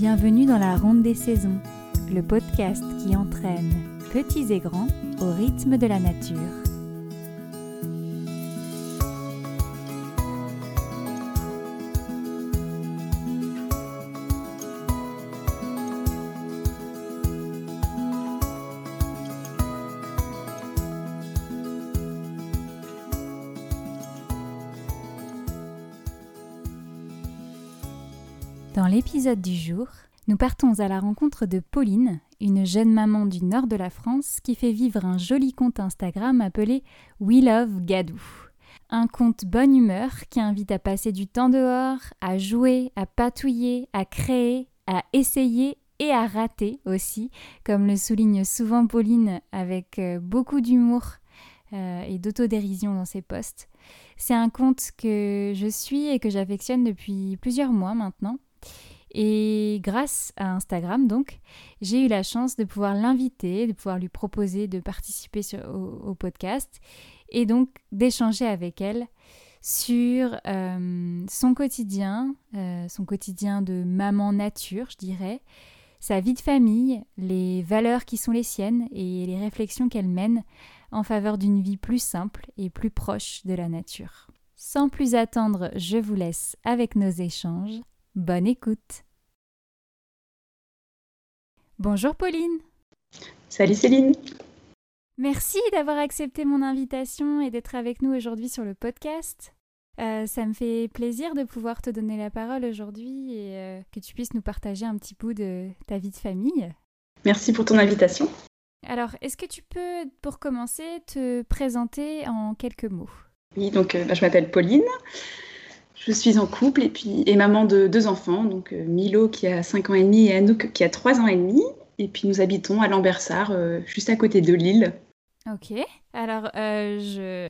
Bienvenue dans la Ronde des Saisons, le podcast qui entraîne petits et grands au rythme de la nature. L'épisode du jour, nous partons à la rencontre de Pauline, une jeune maman du nord de la France qui fait vivre un joli compte Instagram appelé We Love Gadou. Un compte bonne humeur qui invite à passer du temps dehors, à jouer, à patouiller, à créer, à essayer et à rater aussi, comme le souligne souvent Pauline avec euh, beaucoup d'humour euh, et d'autodérision dans ses posts. C'est un compte que je suis et que j'affectionne depuis plusieurs mois maintenant. Et grâce à Instagram, donc, j'ai eu la chance de pouvoir l'inviter, de pouvoir lui proposer de participer au, podcast et donc d'échanger avec elle sur euh, son quotidien, euh, son quotidien de maman nature, je dirais, sa vie de famille, les valeurs qui sont les siennes et les réflexions qu'elle mène en faveur d'une vie plus simple et plus proche de la nature. Sans plus attendre, je vous laisse avec nos échanges. Bonne écoute. Bonjour Pauline. Salut Céline. Merci d'avoir accepté mon invitation et d'être avec nous aujourd'hui sur le podcast. Euh, ça me fait plaisir de pouvoir te donner la parole aujourd'hui et euh, que tu puisses nous partager un petit bout de ta vie de famille. Merci pour ton invitation. Alors, est-ce que tu peux, pour commencer, te présenter en quelques mots? Oui, donc euh, bah, je m'appelle Pauline. Je suis en couple et puis maman de deux enfants, donc euh, Milo qui a 5 ans et demi et Anouk qui a 3 ans et demi. Et puis nous habitons à Lambersart, euh, juste à côté de Lille. Ok. Alors, euh,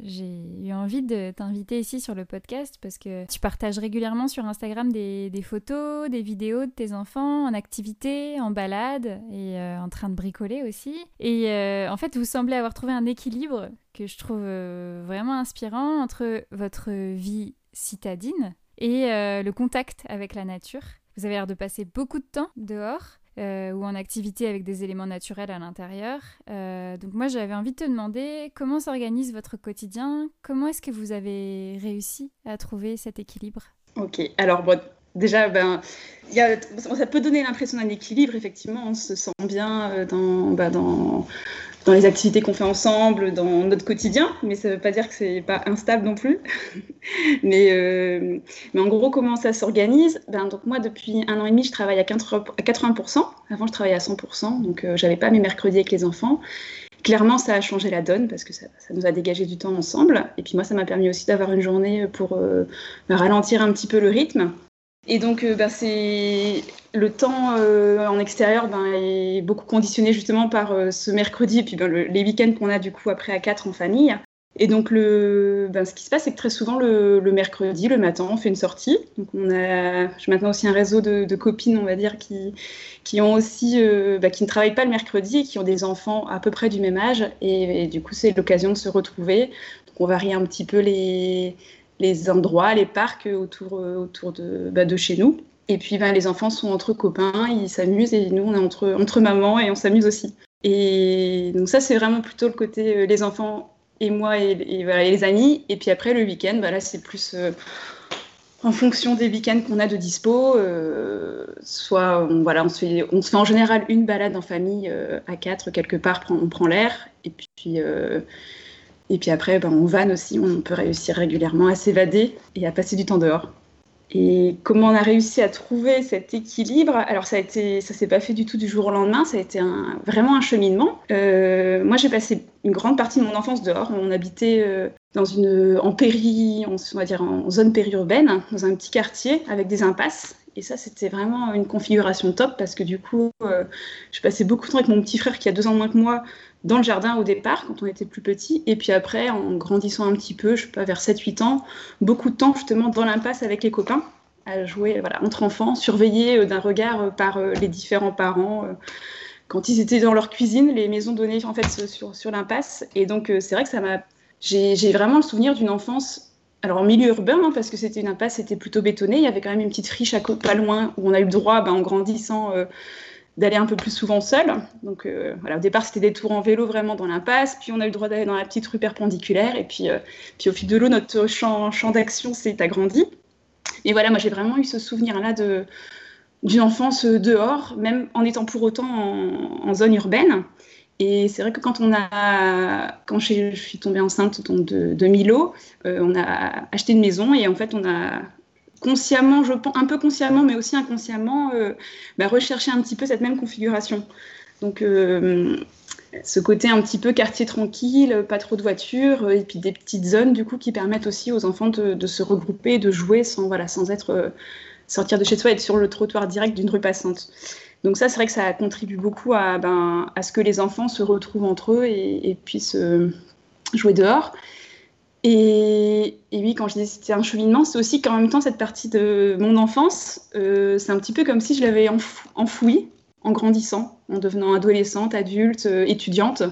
j'ai eu envie de t'inviter ici sur le podcast parce que tu partages régulièrement sur Instagram des, photos, des vidéos de tes enfants en activité, en balade et en train de bricoler aussi. Et en fait, vous semblez avoir trouvé un équilibre que je trouve vraiment inspirant entre votre vie citadine et euh, le contact avec la nature. Vous avez l'air de passer beaucoup de temps dehors euh, ou en activité avec des éléments naturels à l'intérieur. Euh, donc moi j'avais envie de te demander comment s'organise votre quotidien, comment est-ce que vous avez réussi à trouver cet équilibre? Ok, alors bon, déjà ben, y a, ça peut donner l'impression d'un équilibre, effectivement, on se sent bien dans, bah, dans dans les activités qu'on fait ensemble, dans notre quotidien, mais ça ne veut pas dire que c'est pas instable non plus. mais, euh, mais en gros, comment ça s'organise? Ben, Donc moi, depuis un an et demi, je travaille à 80%. Avant, je travaillais à 100%, donc euh, j'avais pas mes mercredis avec les enfants. Clairement, ça a changé la donne parce que ça, ça nous a dégagé du temps ensemble. Et puis moi, ça m'a permis aussi d'avoir une journée pour euh, ralentir un petit peu le rythme. Et donc, euh, ben, c'est le temps euh, en extérieur ben, est beaucoup conditionné justement par euh, ce mercredi et puis ben, les week-ends qu'on a du coup après à 4 en famille. Et donc, le, ben, ce qui se passe, c'est que très souvent, le, mercredi, le matin, on fait une sortie. Donc, on a, j'ai maintenant aussi un réseau de, copines, on va dire, qui, qui ont aussi, ben, qui ne travaillent pas le mercredi et qui ont des enfants à peu près du même âge. Et, et du coup, c'est l'occasion de se retrouver. Donc, on varie un petit peu les, les endroits, les parcs autour, euh, autour de, bah, de chez nous. Et puis ben, les enfants sont entre copains, ils s'amusent et nous on est entre, entre mamans et on s'amuse aussi. Et donc ça c'est vraiment plutôt le côté euh, les enfants et moi et, les amis. Et puis après le week-end, bah, là c'est plus euh, en fonction des week-ends qu'on a de dispo. soit on, voilà, on, se fait, on se fait en général une balade en famille à quatre quelque part, on prend l'air. Et puis et puis après, ben, on vanne aussi, on peut réussir régulièrement à s'évader et à passer du temps dehors. Et comment on a réussi à trouver cet équilibre? Alors ça a été, ça s'est pas fait du tout du jour au lendemain, ça a été un, vraiment un cheminement. Euh, moi j'ai passé une grande partie de mon enfance dehors. On habitait euh, dans une, en péri, on, va dire en zone périurbaine, dans un petit quartier avec des impasses. Et ça, c'était vraiment une configuration top parce que du coup, euh, je passais beaucoup de temps avec mon petit frère qui a deux ans moins que moi dans le jardin au départ, quand on était plus petit. Et puis après, en grandissant un petit peu, je sais pas, vers 7-8 ans, beaucoup de temps justement dans l'impasse avec les copains, à jouer voilà, entre enfants, surveillés euh, d'un regard euh, par les différents parents. quand ils étaient dans leur cuisine, les maisons données en fait sur, sur l'impasse. Et donc, c'est vrai que ça m'a. J'ai vraiment le souvenir d'une enfance alors en milieu urbain, hein, parce que c'était une impasse, c'était plutôt bétonné. Il y avait quand même une petite friche à pas loin où on a eu le droit, ben, en grandissant, euh, d'aller un peu plus souvent seul. Donc euh, voilà, au départ, c'était des tours en vélo vraiment dans l'impasse. Puis on a eu le droit d'aller dans la petite rue perpendiculaire. Et puis, euh, puis au fil de l'eau, notre champ, d'action s'est agrandi. Et voilà, moi j'ai vraiment eu ce souvenir-là de d'une enfance dehors, même en étant pour autant en zone urbaine. Et c'est vrai que quand on a, quand je suis tombée enceinte de, Milo, euh, on a acheté une maison et en fait on a consciemment, je pense, un peu consciemment, mais aussi inconsciemment, euh, bah, recherché un petit peu cette même configuration. Donc euh, ce côté un petit peu quartier tranquille, pas trop de voitures, et puis des petites zones du coup qui permettent aussi aux enfants de, se regrouper, de jouer sans voilà, sans être sortir de chez soi, être sur le trottoir direct d'une rue passante. Donc ça, c'est vrai que ça contribue beaucoup à, ben, ce que les enfants se retrouvent entre eux et, puissent euh, jouer dehors. Et, oui, quand je disais c'était un cheminement, c'est aussi qu'en même temps, cette partie de mon enfance, euh, c'est un petit peu comme si je l'avais enfouie en grandissant, en devenant adolescente, adulte, euh, étudiante.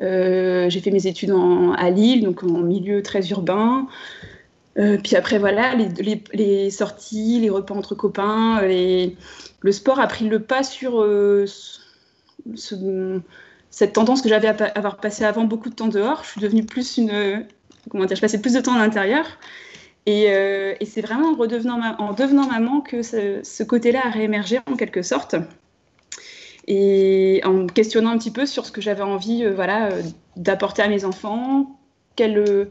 j'ai fait mes études à Lille, donc en milieu très urbain. puis après, voilà, les, sorties, les repas entre copains, le sport a pris le pas sur euh, cette tendance que j'avais à avoir passé avant beaucoup de temps dehors. Je suis devenue plus une. Comment dire Je passais plus de temps à l'intérieur. Et, euh, c'est vraiment en, devenant maman que ce, côté-là a réémergé en quelque sorte. Et en me questionnant un petit peu sur ce que j'avais envie euh, voilà, d'apporter à mes enfants, quel,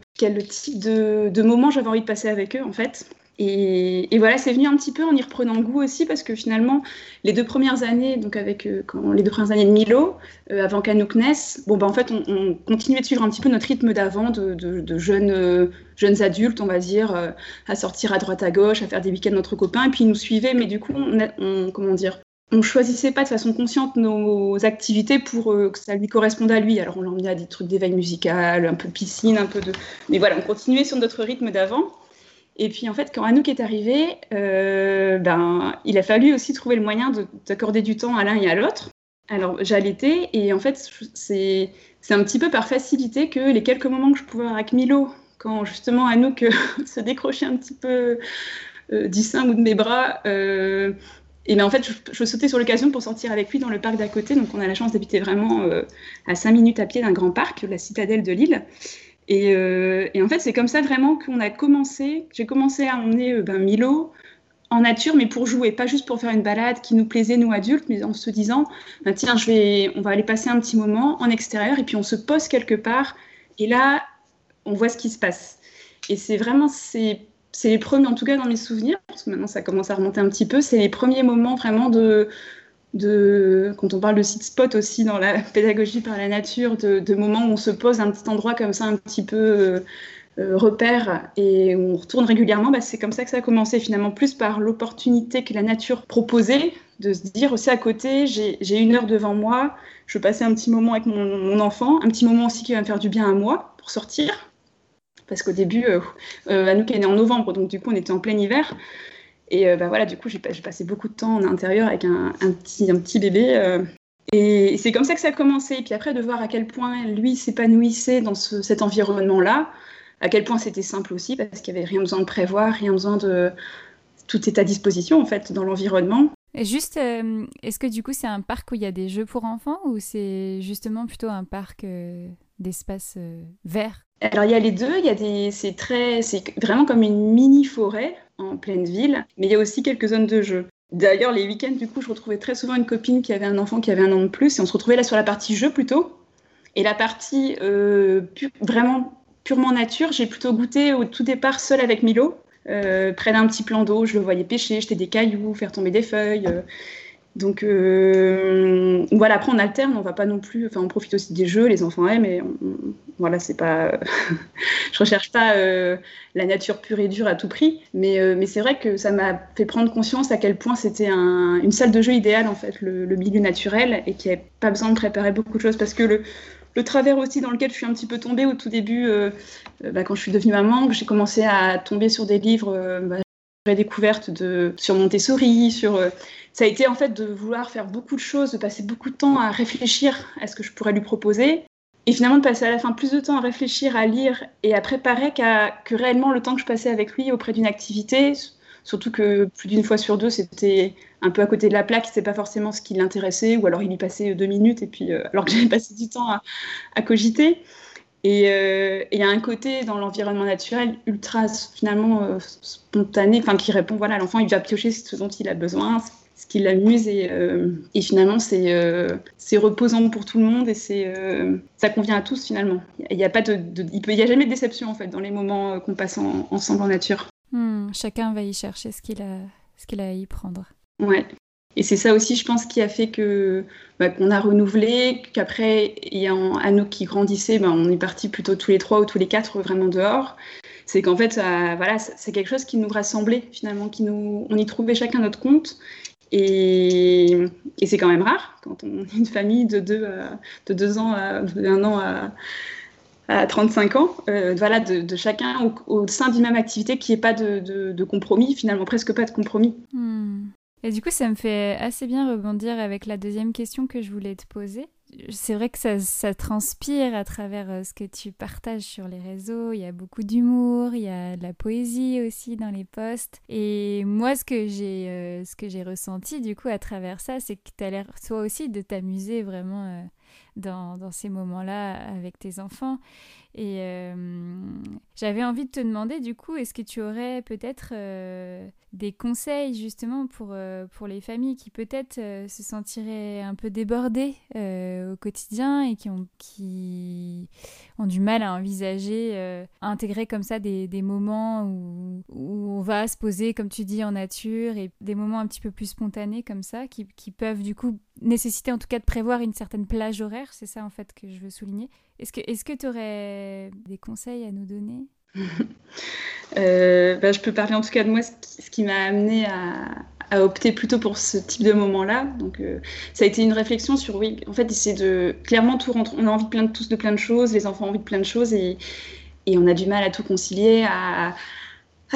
type de moment j'avais envie de passer avec eux en fait. Et, voilà, c'est venu un petit peu en y reprenant goût aussi, parce que finalement, les deux premières années, donc avec euh, quand, les deux premières années de Milo, euh, avant qu'Anouk naisse, bon, bah, en fait, on, continuait de suivre un petit peu notre rythme d'avant, de, jeunes, euh, jeunes adultes, on va dire, à sortir à droite à gauche, à faire des week-ends entre copains, et puis ils nous suivaient, mais du coup, on, comment dire, on choisissait pas de façon consciente nos activités pour que ça lui corresponde à lui. Alors on l'emmenait à des trucs d'éveil musical, un peu piscine, un peu de... Mais voilà, on continuait sur notre rythme d'avant. Et puis en fait, quand Anouk est arrivé, euh, ben, il a fallu aussi trouver le moyen d'accorder du temps à l'un et à l'autre. Alors j'allaitais et en fait, c'est un petit peu par facilité que les quelques moments que je pouvais avoir avec Milo, quand justement Anouk euh, se décrochait un petit peu euh, du sein ou de mes bras, et ben en fait, je, je sautais sur l'occasion pour sortir avec lui dans le parc d'à côté. Donc on a la chance d'habiter vraiment à 5 minutes à pied d'un grand parc, la citadelle de Lille. Euh, et, en fait, c'est comme ça vraiment qu'on a commencé. J'ai commencé à emmener euh, ben, Milo en nature, mais pour jouer, pas juste pour faire une balade qui nous plaisait, nous adultes, mais en se disant, ben, tiens, on va aller passer un petit moment en extérieur, et puis on se pose quelque part, et là, on voit ce qui se passe. Et c'est vraiment, c'est les premiers, en tout cas dans mes souvenirs, parce que maintenant ça commence à remonter un petit peu, c'est les premiers moments vraiment de, quand on parle de site spot aussi dans la pédagogie par la nature, de, moments où on se pose un petit endroit comme ça, un petit peu euh, euh, repère, et on retourne régulièrement, bah, c'est comme ça que ça a commencé finalement, plus par l'opportunité que la nature proposait, de se dire aussi à côté, j'ai une heure devant moi, je vais passer un petit moment avec mon, enfant, un petit moment aussi qui va me faire du bien à moi pour sortir. Parce qu'au début, euh, euh Anouk est née en novembre, donc du coup on était en plein hiver. Et euh, bah, voilà, du coup, j'ai passé beaucoup de temps en intérieur avec un, petit, un petit bébé. Euh. et c'est comme ça que ça a commencé. Et puis après, de voir à quel point lui s'épanouissait dans cet environnement-là, à quel point c'était simple aussi, parce qu'il n'y avait rien besoin de prévoir, rien besoin de. Tout est à disposition, en fait, dans l'environnement. Et juste, euh, est-ce que du coup, c'est un parc où il y a des jeux pour enfants ou c'est justement plutôt un parc d'espace vert alors il y a les deux, il y a des, c'est très, c'est vraiment comme une mini forêt en pleine ville, mais il y a aussi quelques zones de jeu. D'ailleurs, les week-ends, du coup, je retrouvais très souvent une copine qui avait un enfant qui avait un an de plus, et on se retrouvait là sur la partie jeu plutôt. Et la partie euh, vraiment purement nature, j'ai plutôt goûté au tout départ seul avec Milo, euh, près d'un petit plan d'eau. Je le voyais pêcher, jeter des cailloux, faire tomber des feuilles. Euh, donc euh, voilà, après on alterne, on va pas non plus, enfin on profite aussi des jeux, les enfants aiment, mais voilà, c'est pas, je recherche pas euh, la nature pure et dure à tout prix, mais, euh, mais c'est vrai que ça m'a fait prendre conscience à quel point c'était un, une salle de jeu idéale en fait, le, milieu naturel et qu'il n'y pas besoin de préparer beaucoup de choses parce que le, le travers aussi dans lequel je suis un petit peu tombée au tout début, bah, quand je suis devenue maman, j'ai commencé à tomber sur des livres, bah, découverte de sur Montessori, sur ça a été en fait de vouloir faire beaucoup de choses, de passer beaucoup de temps à réfléchir à ce que je pourrais lui proposer. et finalement de passer à la fin plus de temps à réfléchir, à lire et à préparer que réellement le temps que je passais avec lui auprès d'une activité. Surtout que plus d'une fois sur deux, c'était un peu à côté de la plaque, c'était pas forcément ce qui l'intéressait, ou alors il y passait deux minutes, et puis euh, alors que j'avais passé du temps à, à cogiter. Et il y a un côté dans l'environnement naturel ultra finalement spontané, enfin qui répond voilà, l'enfant il va piocher ce dont il a besoin, ce qui l'amuse et, euh, et, finalement c'est euh, c'est reposant pour tout le monde et c'est euh, ça convient à tous finalement. Il n'y a pas de, il peut y a jamais de déception en fait dans les moments qu'on passe ensemble en nature. Hmm, chacun va y chercher ce qu'il a ce qu'il a à y prendre. Ouais. Et c'est ça aussi, je pense, qui a fait que bah, qu'on a renouvelé, qu'après, à nous qui grandissaient, bah, on est parti plutôt tous les trois ou tous les quatre vraiment dehors. C'est qu'en fait, voilà, c'est quelque chose qui nous rassemblait finalement, qui nous, on y trouvait chacun notre compte. Et, c'est quand même rare quand on est une famille de deux, euh, de deux ans, à, de un an à, à 35 ans, euh, de, chacun au, sein d'une même activité qui n'y pas de, compromis, finalement presque pas de compromis. Hmm. Et du coup, ça me fait assez bien rebondir avec la deuxième question que je voulais te poser c'est vrai que ça, transpire à travers euh, ce que tu partages sur les réseaux. Il y a beaucoup d'humour, il y a de la poésie aussi dans les posts. Et moi, ce que j'ai, euh, ressenti du coup à travers ça, c'est que tu as l'air toi aussi de t'amuser vraiment euh, dans, ces moments-là avec tes enfants. Et j'avais envie de te demander du coup, est-ce que tu aurais peut-être des conseils justement pour, euh, pour les familles qui peut-être euh, se sentiraient un peu débordées euh, au quotidien et qui ont, qui ont du mal à envisager, à intégrer comme ça des, des moments où, où, on va se poser, comme tu dis, en nature et des moments un petit peu plus spontanés comme ça qui, qui peuvent du coup nécessiter en tout cas de prévoir une certaine plage horaire, c'est ça en fait que je veux souligner. Est-ce que tu aurais des conseils à nous donner Euh, bah, je peux parler en tout cas de moi, ce qui, m'a amené à, opter plutôt pour ce type de moment-là. Donc, euh, ça a été une réflexion sur, oui, en fait, c'est de clairement tout rentrer. On a envie de plein de, tous de plein de choses, les enfants ont envie de plein de choses et, et on a du mal à tout concilier, à, à,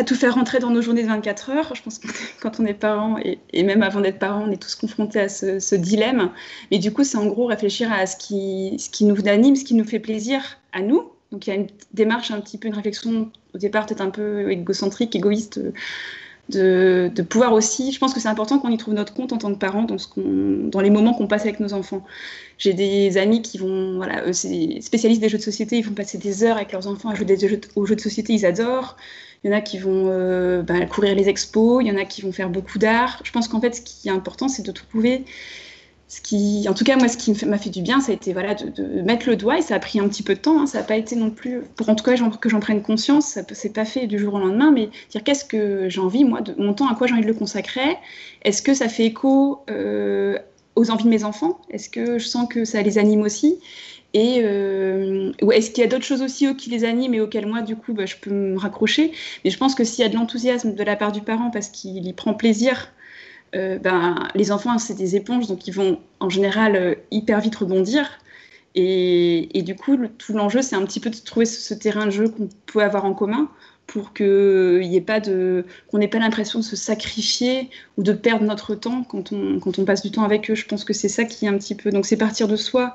tout faire rentrer dans nos journées de 24 heures. Je pense que quand on est parent et, même avant d'être parent, on est tous confrontés à ce, dilemme. Mais du coup, c'est en gros réfléchir à ce qui, ce qui nous anime, ce qui nous fait plaisir à nous donc il y a une démarche, un petit peu une réflexion au départ peut-être un peu égocentrique, égoïste, de, de pouvoir aussi, je pense que c'est important qu'on y trouve notre compte en tant que parents dans, ce dans les moments qu'on passe avec nos enfants. J'ai des amis qui vont, voilà, c'est spécialistes des jeux de société, ils vont passer des heures avec leurs enfants à jouer aux jeux de société, ils adorent. Il y en a qui vont euh, bah, courir les expos, il y en a qui vont faire beaucoup d'art. Je pense qu'en fait, ce qui est important, c'est de trouver ce qui, en tout cas, moi, ce qui m'a fait du bien, ça a été de, mettre le doigt, et ça a pris un petit peu de temps, hein. ça n'a pas été non plus, pour en tout cas que j'en prenne conscience, ça s'est pas fait du jour au lendemain, mais dire qu'est-ce que j'ai envie, moi, de mon temps, à quoi j'ai envie de le consacrer, est-ce que ça fait écho euh, aux envies de mes enfants, est-ce que je sens que ça les anime aussi, et euh, est-ce qu'il y a d'autres choses aussi qui les animent et auxquelles moi, du coup, bah, je peux me raccrocher? Mais je pense que s'il y a de l'enthousiasme de la part du parent parce qu'il y prend plaisir euh, ben, les enfants, c'est des éponges, donc ils vont en général euh, hyper vite rebondir. Et, du coup, tout l'enjeu, c'est un petit peu de trouver ce, terrain de jeu qu'on peut avoir en commun pour pas qu'on n'ait pas l'impression de se sacrifier ou de perdre notre temps quand on passe du temps avec eux. Je pense que c'est ça qui est un petit peu. Donc, c'est partir de soi.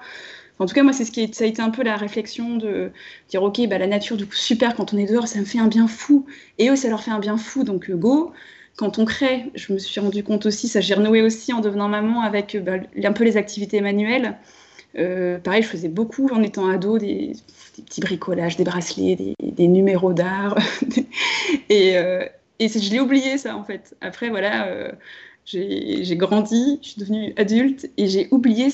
En tout cas, moi, c'est ce ça a été un peu la réflexion de dire, ok, bah, la nature, du coup, super, quand on est dehors, ça me fait un bien fou. Et eux, ça leur fait un bien fou, donc euh, go quand on crée, je me suis rendu compte aussi, ça j'ai renoué aussi en devenant maman avec bah, un peu les activités manuelles. Euh, pareil, je faisais beaucoup en étant ado des, petits bricolages, des bracelets, des, numéros d'art. et, euh, je l'ai oublié ça en fait. Après, voilà, euh, j'ai grandi, je suis devenue adulte et j'ai oublié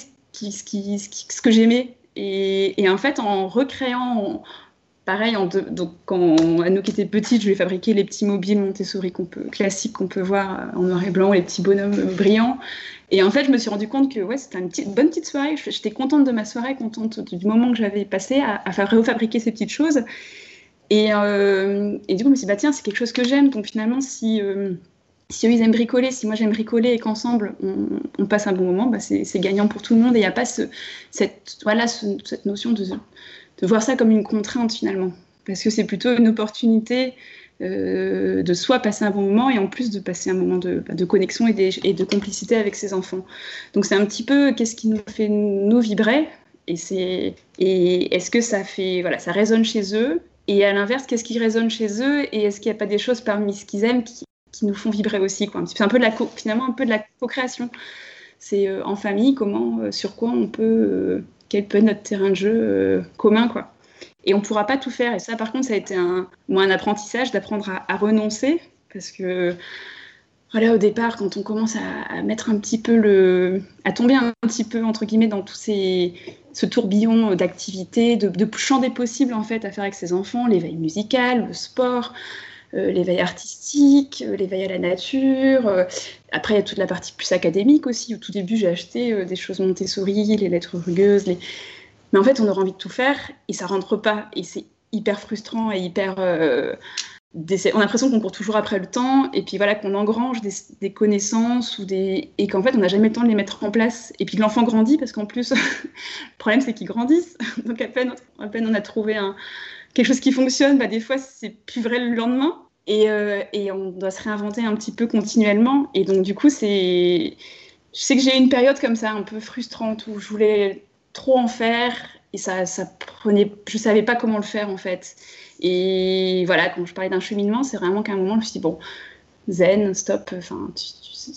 ce, que j'aimais. Et, en fait, en recréant, pareil, donc quand à nous qui étaient petites, je lui ai fabriqué les petits mobiles Montessori qu'on peut, classiques qu'on peut voir euh, en noir et blanc, les petits bonhommes euh, brillants. Et en fait, je me suis rendu compte que ouais, c'était une petite, bonne petite soirée. J'étais contente de ma soirée, contente du moment que j'avais passé à, refabriquer ces petites choses. Et, euh, et, du coup, je me suis dit, bah, tiens, c'est quelque chose que j'aime. Donc finalement, si, si eux, ils aiment bricoler, si moi j'aime bricoler et qu'ensemble, on, passe un bon moment, bah, c'est gagnant pour tout le monde. Et il n'y a pas ce, cette, voilà, cette notion de voir ça comme une contrainte finalement, parce que c'est plutôt une opportunité euh, de soit passer un bon moment et en plus de passer un moment de, bah, connexion et, de complicité avec ses enfants. Donc c'est un petit peu qu'est-ce qui nous fait nous vibrer? Et c'est et est-ce que ça fait voilà, ça résonne chez eux? Et à l'inverse, qu'est-ce qui résonne chez eux? Et est-ce qu'il n'y a pas des choses parmi ce qu'ils aiment qui, qui, nous font vibrer aussi C'est un peu de la finalement un peu de la co-création. C'est en famille comment, sur quoi on peut, quel peut être notre terrain de jeu commun quoi. Et on ne pourra pas tout faire. Et ça, par contre, ça a été un, un apprentissage d'apprendre à, renoncer. Parce que, voilà, au départ, quand on commence à, mettre un petit peu le. à tomber un petit peu, entre guillemets, dans tout ces, ce tourbillon d'activités, de, de champs des possibles, en fait, à faire avec ses enfants, l'éveil musical, le sport. Euh, l'éveil artistique, euh, l'éveil à la nature. Euh, après, il y a toute la partie plus académique aussi. Au tout début, j'ai acheté des choses Montessori, les lettres rugueuses, les, mais en fait, on aura envie de tout faire et ça rentre pas. Et c'est hyper frustrant et hyper. On a l'impression qu'on court toujours après le temps et puis voilà qu'on engrange des, connaissances ou des et qu'en fait on n'a jamais le temps de les mettre en place et puis l'enfant grandit parce qu'en plus le problème c'est qu'ils grandissent donc à peine, à peine on a trouvé un, quelque chose qui fonctionne bah, des fois c'est plus vrai le lendemain. Et, euh, et, on doit se réinventer un petit peu continuellement. Et donc du coup c'est je sais que j'ai eu une période comme ça un peu frustrante où je voulais trop en faire. Et ça, ça prenait, je savais pas comment le faire en fait. Et voilà, quand je parlais d'un cheminement, c'est vraiment qu'à un moment, je me suis dit, bon, zen, stop, enfin,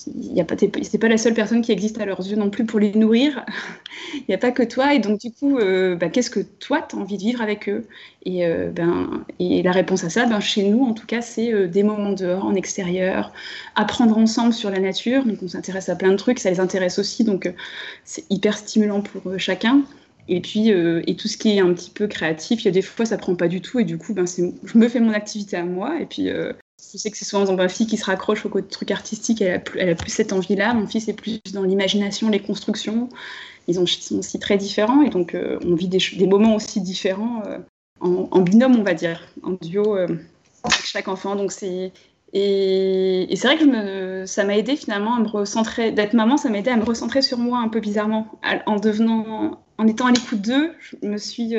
il y a pas, c'est pas la seule personne qui existe à leurs yeux non plus pour les nourrir. Il n'y a pas que toi. Et donc, du coup, euh, bah, qu'est-ce que toi, tu as envie de vivre avec eux? Et, euh, ben, et la réponse à ça, ben, chez nous, en tout cas, c'est euh, des moments dehors, en extérieur, apprendre ensemble sur la nature. Donc, on s'intéresse à plein de trucs, ça les intéresse aussi. Donc, c'est hyper stimulant pour chacun. Et puis, et tout ce qui est un petit peu créatif, il y a des fois, ça prend pas du tout. Et du coup, ben, je me fais mon activité à moi. Et puis, je sais que c'est souvent ma fille qui se raccroche au truc artistique, elle a plus, elle a plus cette envie-là. Mon fils est plus dans l'imagination, les constructions. Ils, ont, sont aussi très différents et donc euh, on vit des, moments aussi différents euh, en, binôme, on va dire, en duo euh, avec chaque enfant. Donc c'est et, c'est vrai que ça m'a aidé finalement à me recentrer. D'être maman, ça m'a aidé à me recentrer sur moi un peu bizarrement, en devenant, en étant à l'écoute d'eux. Je me suis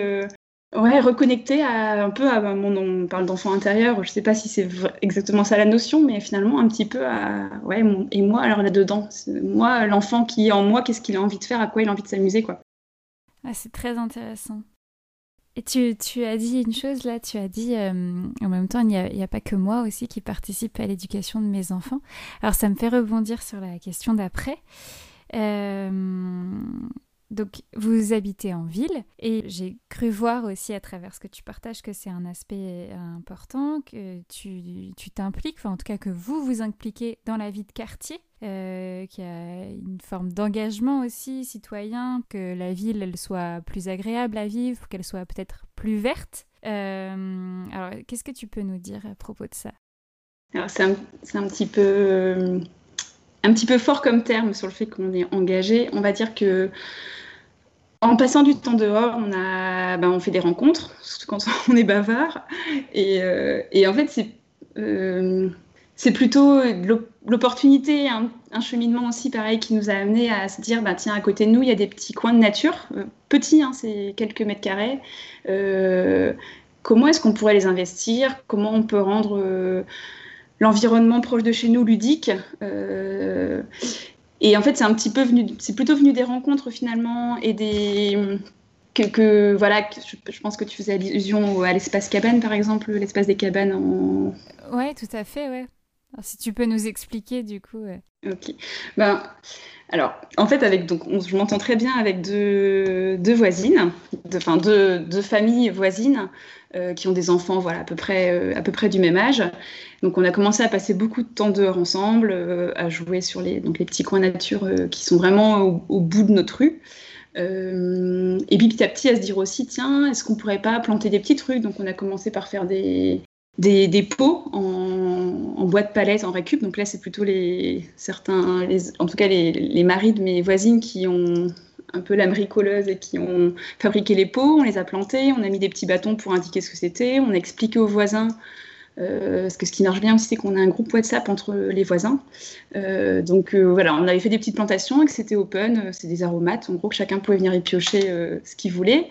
Ouais, reconnecter à, un peu à mon on parle d'enfant intérieur, je sais pas si c'est exactement ça la notion, mais finalement un petit peu à ouais, et moi alors là-dedans, moi l'enfant qui est en moi, qu'est-ce qu'il a envie de faire, à quoi il a envie de s'amuser quoi. Ah, c'est très intéressant. Et tu, tu, as dit une chose là, tu as dit euh, en même temps, il n'y a, a, pas que moi aussi qui participe à l'éducation de mes enfants. Alors ça me fait rebondir sur la question d'après. Euh, donc vous habitez en ville et j'ai cru voir aussi à travers ce que tu partages que c'est un aspect euh, important, que tu t'impliques, enfin en tout cas que vous vous impliquez dans la vie de quartier, euh, qu'il y a une forme d'engagement aussi citoyen, que la ville elle soit plus agréable à vivre, qu'elle soit peut-être plus verte. Euh, alors qu'est-ce que tu peux nous dire à propos de ça? C'est un, petit peu un petit peu fort comme terme sur le fait qu'on est engagé. On va dire que en passant du temps dehors, on, a, on fait des rencontres, surtout quand on est bavard. Et, euh, en fait, c'est euh, plutôt l'opportunité, un, cheminement aussi pareil qui nous a amené à se dire, ben, tiens, à côté de nous, il y a des petits coins de nature, euh, petits, hein, c'est quelques mètres carrés. comment est-ce qu'on pourrait les investir? Comment on peut rendre l'environnement proche de chez nous ludique? Et en fait, c'est un petit peu venu, c'est plutôt venu des rencontres finalement et des que, voilà, je, pense que tu faisais allusion à l'espace cabane par exemple, l'espace des cabanes en. Ouais, tout à fait, ouais. Si tu peux nous expliquer du coup. Ok. Ben, alors, en fait, avec donc, je m'entends très bien avec deux, deux voisines, enfin deux, deux, familles voisines euh, qui ont des enfants, voilà, à peu près, euh, à peu près du même âge. Donc, on a commencé à passer beaucoup de temps dehors ensemble, euh, à jouer sur les, donc, les petits coins nature qui sont vraiment au, bout de notre rue. et puis petit à petit à se dire aussi, tiens, est-ce qu'on pourrait pas planter des petites rues Donc on a commencé par faire des, des, pots en, bois de palette, en récup. Donc là, c'est plutôt les certains, les, en tout cas les, maris de mes voisines qui ont un peu la bricoleuse et qui ont fabriqué les pots. On les a plantés, on a mis des petits bâtons pour indiquer ce que c'était. On a expliqué aux voisins. Euh, parce que ce qui marche bien aussi, c'est qu'on a un groupe WhatsApp entre les voisins. Euh, donc euh, voilà, on avait fait des petites plantations et que c'était open, euh, c'est des aromates. En gros, que chacun pouvait venir y piocher euh, ce qu'il voulait.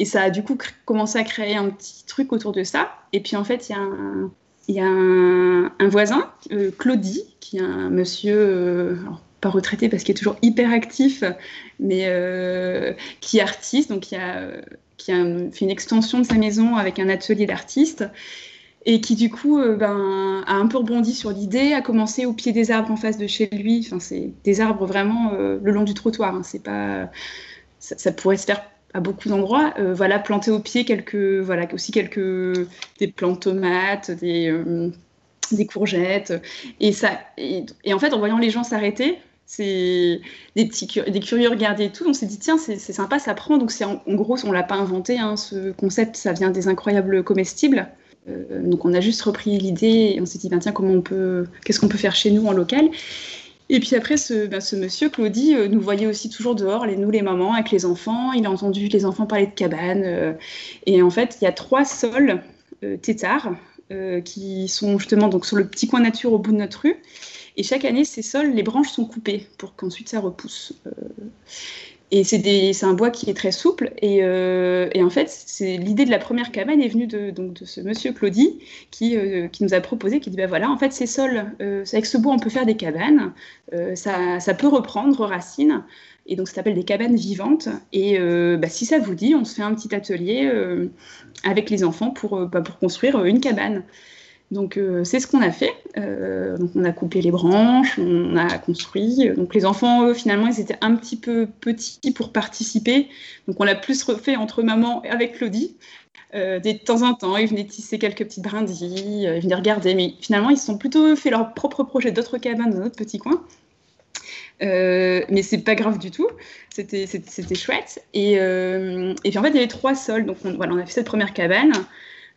Et ça a du coup commencé à créer un petit truc autour de ça. Et puis en fait, il y a un, voisin, euh, Claudie, qui est un monsieur, euh, pas retraité parce qu'il est toujours hyper actif, mais qui est artiste, donc qui a, fait une extension de sa maison avec un atelier d'artiste et qui du coup ben, a un peu rebondi sur l'idée, a commencé au pied des arbres en face de chez lui. Enfin, c'est des arbres vraiment le long du trottoir. Hein. C'est pas, ça, pourrait se faire à beaucoup d'endroits. Euh, voilà, planter au pied quelques, voilà, aussi quelques des plantes tomates, des, euh, des courgettes. Et, ça, et, en fait, en voyant les gens s'arrêter, c'est des petits des curieux regarder et tout. On s'est dit tiens, c'est sympa, ça prend. Donc en, gros, on l'a pas inventé. Hein, ce concept, ça vient des incroyables comestibles. Euh, donc on a juste repris l'idée et on s'est dit ben, tiens comment on peut, qu'est-ce qu'on peut faire chez nous en local? Et puis après, ce, ce monsieur, Claudie, euh, nous voyait aussi toujours dehors, nous les mamans, avec les enfants. Il a entendu les enfants parler de cabane. Euh, et en fait, il y a trois sols euh, tétards qui sont justement donc, sur le petit coin nature au bout de notre rue. Et chaque année, ces sols, les branches sont coupées pour qu'ensuite ça repousse. Et c'est un bois qui est très souple. Et, euh, en fait, l'idée de la première cabane est venue de, donc, de ce monsieur Claudie qui, euh, qui, nous a proposé, qui dit bah voilà, en fait, ces sols, euh, avec ce bois, on peut faire des cabanes. Ça, ça, peut reprendre racine. Et donc, ça s'appelle des cabanes vivantes. Et bah, si ça vous dit, on se fait un petit atelier avec les enfants pour, bah, pour construire une cabane. Donc euh, c'est ce qu'on a fait. Euh, donc on a coupé les branches, on a construit. Donc les enfants, eux, finalement, ils étaient un petit peu petits pour participer. Donc on l'a plus refait entre maman et avec Claudie. Euh, de temps en temps, ils venaient tisser quelques petites brindilles, ils venaient regarder. Mais finalement, ils sont plutôt fait leur propre projet d'autres cabanes dans notre petit coin. Euh, mais c'est pas grave du tout, c'était chouette. Et, et, puis en fait, il y avait trois sols. Donc voilà, on a fait cette première cabane.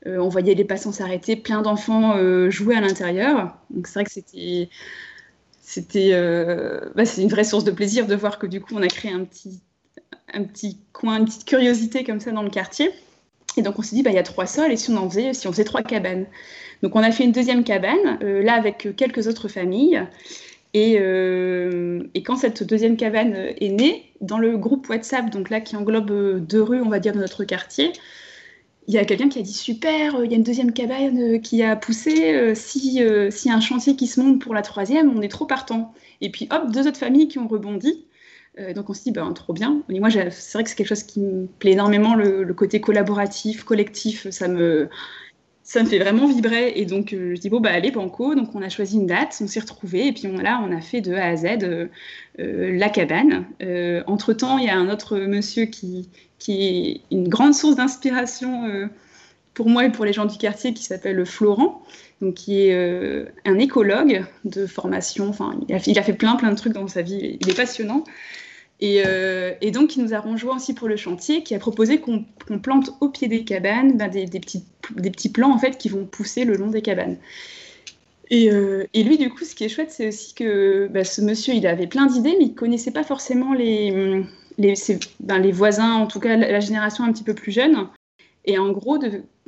Euh, on voyait les passants s'arrêter, plein d'enfants euh, jouer à l'intérieur. Donc c'est vrai que c'était c'était euh, bah, une vraie source de plaisir de voir que du coup on a créé un petit un petit coin, une petite curiosité comme ça dans le quartier. Et donc on s'est dit bah il y a trois sols et si on en faisait si on faisait trois cabanes. Donc on a fait une deuxième cabane là avec quelques autres familles. Et, quand cette deuxième cabane est née, dans le groupe WhatsApp, donc là qui englobe deux rues, on va dire, de notre quartier, il y a quelqu'un qui a dit super, euh, il y a une deuxième cabane euh, qui a poussé, euh, si s'il y a un chantier qui se monte pour la troisième, on est trop partant. Et puis hop, deux autres familles qui ont rebondi. donc on se dit, ben, trop bien. Moi, c'est vrai que c'est quelque chose qui me plaît énormément, le, côté collaboratif, collectif, ça me, ça me fait vraiment vibrer. Et donc je dis, bon, bah allez, banco. Donc on a choisi une date, on s'est retrouvés, et puis on, là, on a fait de A à Z la cabane. Entre-temps, il y a un autre monsieur qui, qui est une grande source d'inspiration euh, pour moi et pour les gens du quartier, qui s'appelle Florent, donc qui est euh, un écologue de formation. Enfin, il a, il a, fait plein plein de trucs dans sa vie. Il est passionnant. Et, euh, et donc, il nous a rejoint aussi pour le chantier, qui a proposé qu'on plante au pied des cabanes ben, des, petits, des plants en fait qui vont pousser le long des cabanes. Et, et, lui, du coup, ce qui est chouette, c'est aussi que ben, ce monsieur, il avait plein d'idées, mais il connaissait pas forcément ben, les voisins, en tout cas la, génération un petit peu plus jeune. Et en gros,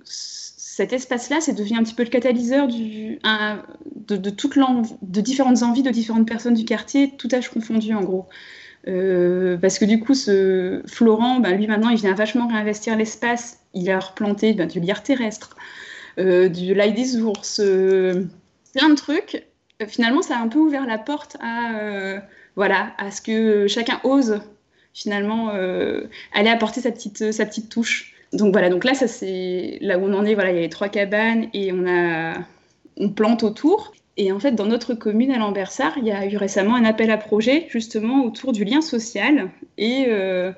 cet espace-là, c'est devenu un petit peu le catalyseur de, de, toute de différentes envies de différentes personnes du quartier, tout âge confondu en gros. Euh, parce que du coup, ce Florent, ben, lui maintenant, il vient vachement réinvestir l'espace. Il a replanté ben, du lierre terrestre, euh, du l'ail des ours, euh, plein de trucs. finalement, ça a un peu ouvert la porte à, voilà, à ce que chacun ose finalement aller apporter sa petite, sa petite touche. Donc voilà, donc là, ça c'est là où on en est. Voilà, il y a les trois cabanes et on a on plante autour. Et en fait, dans notre commune à Lambersart, il y a eu récemment un appel à projet justement autour du lien social et euh,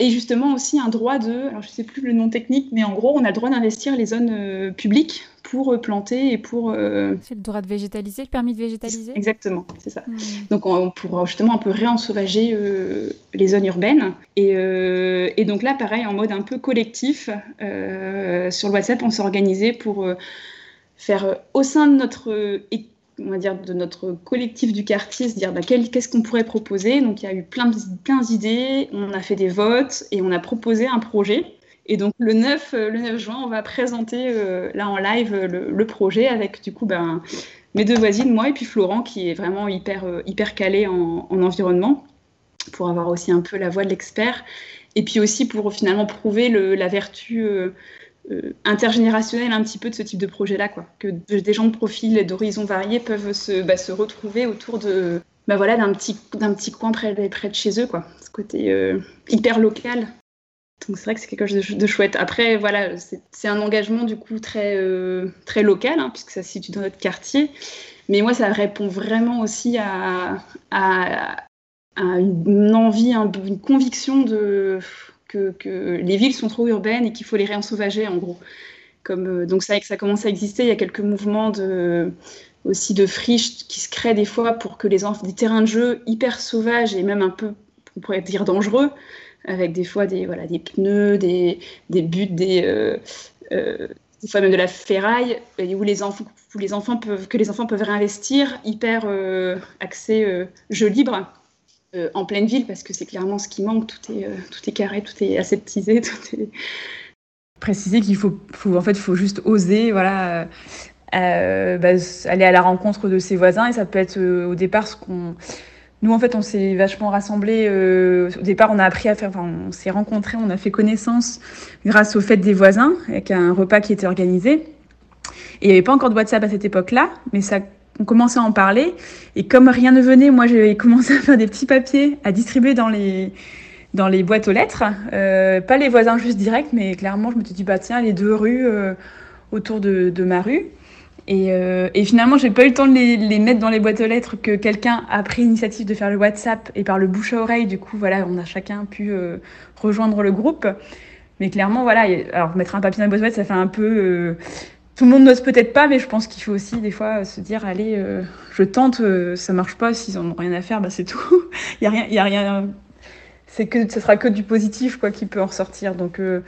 et justement aussi un droit de, alors je ne sais plus le nom technique, mais en gros, on a le droit d'investir les zones euh, publiques pour euh, planter et pour... Euh, c'est le droit de végétaliser, le permis de végétaliser? Exactement, c'est ça. Hmm. Donc on, pour justement un peu réensauvager les zones urbaines. Et, et, donc là, pareil, en mode un peu collectif, sur le WhatsApp, on s'est organisé pour faire au sein de notre équipe on va dire, de notre collectif du quartier, se dire bah, qu'est-ce qu'on pourrait proposer? Donc il y a eu plein, plein d'idées, on a fait des votes et on a proposé un projet. Et donc le 9, euh, le 9 juin, on va présenter euh, là en live le, projet avec du coup ben, mes deux voisines, moi et puis Florent qui est vraiment hyper, euh, hyper calé en, en, environnement pour avoir aussi un peu la voix de l'expert. Et puis aussi pour finalement prouver le, la vertu euh, intergénérationnel un petit peu de ce type de projet-là, quoi. Que des gens de profil et d'horizons variés peuvent se, bah, se retrouver autour de, bah voilà, d'un petit, d'un petit coin près, près de chez eux, quoi. Ce côté euh, hyper local. Donc c'est vrai que c'est quelque chose de, chouette. Après, voilà, c'est un engagement du coup très, euh, très local, hein, puisque ça se situe dans notre quartier. Mais moi, ça répond vraiment aussi à, à, une envie, une conviction de, que, les villes sont trop urbaines et qu'il faut les réensauvager, en gros. Euh, donc ça, ça commence à exister, il y a quelques mouvements de aussi de friches qui se créent des fois pour que les enfants, des terrains de jeu hyper sauvages et même un peu, on pourrait dire dangereux, avec des fois des, pneus, des, buts, des, euh, euh, des fois même de la ferraille, où les enfants, peuvent, que les enfants peuvent réinvestir, hyper euh, axé jeu libre. En pleine ville parce que c'est clairement ce qui manque. Tout est tout est carré tout est aseptisé tout est préciser qu'il faut, faut, en fait faut juste oser voilà euh, bah, aller à la rencontre de ses voisins. Et ça peut être euh, au départ ce qu'on nous en fait on s'est vachement rassemblés euh, au départ on a appris à faire on s'est rencontrés on a fait connaissance grâce au fait des voisins avec un repas qui était organisé. Et il n'y avait pas encore de WhatsApp à cette époque-là mais ça on commençait à en parler et comme rien ne venait moi j'ai commencé à faire des petits papiers à distribuer dans les boîtes aux lettres euh, pas les voisins juste directs mais clairement je me suis dit bah tiens les deux rues euh, autour de, ma rue et, euh, et finalement, j'ai pas eu le temps de les, mettre dans les boîtes aux lettres que quelqu'un a pris l'initiative de faire le WhatsApp et par le bouche à oreille, du coup, voilà, on a chacun pu rejoindre le groupe. Mais clairement, voilà, alors mettre un papier dans les boîtes aux lettres, ça fait un peu. Euh, tout le monde n'ose peut-être pas, mais je pense qu'il faut aussi des fois se dire, allez, euh, je tente, euh, ça marche pas, s'ils en ont rien à faire, bah c'est tout. il y a rien, il y a rien. C'est que, sera que du positif quoi qui peut en ressortir. Donc euh,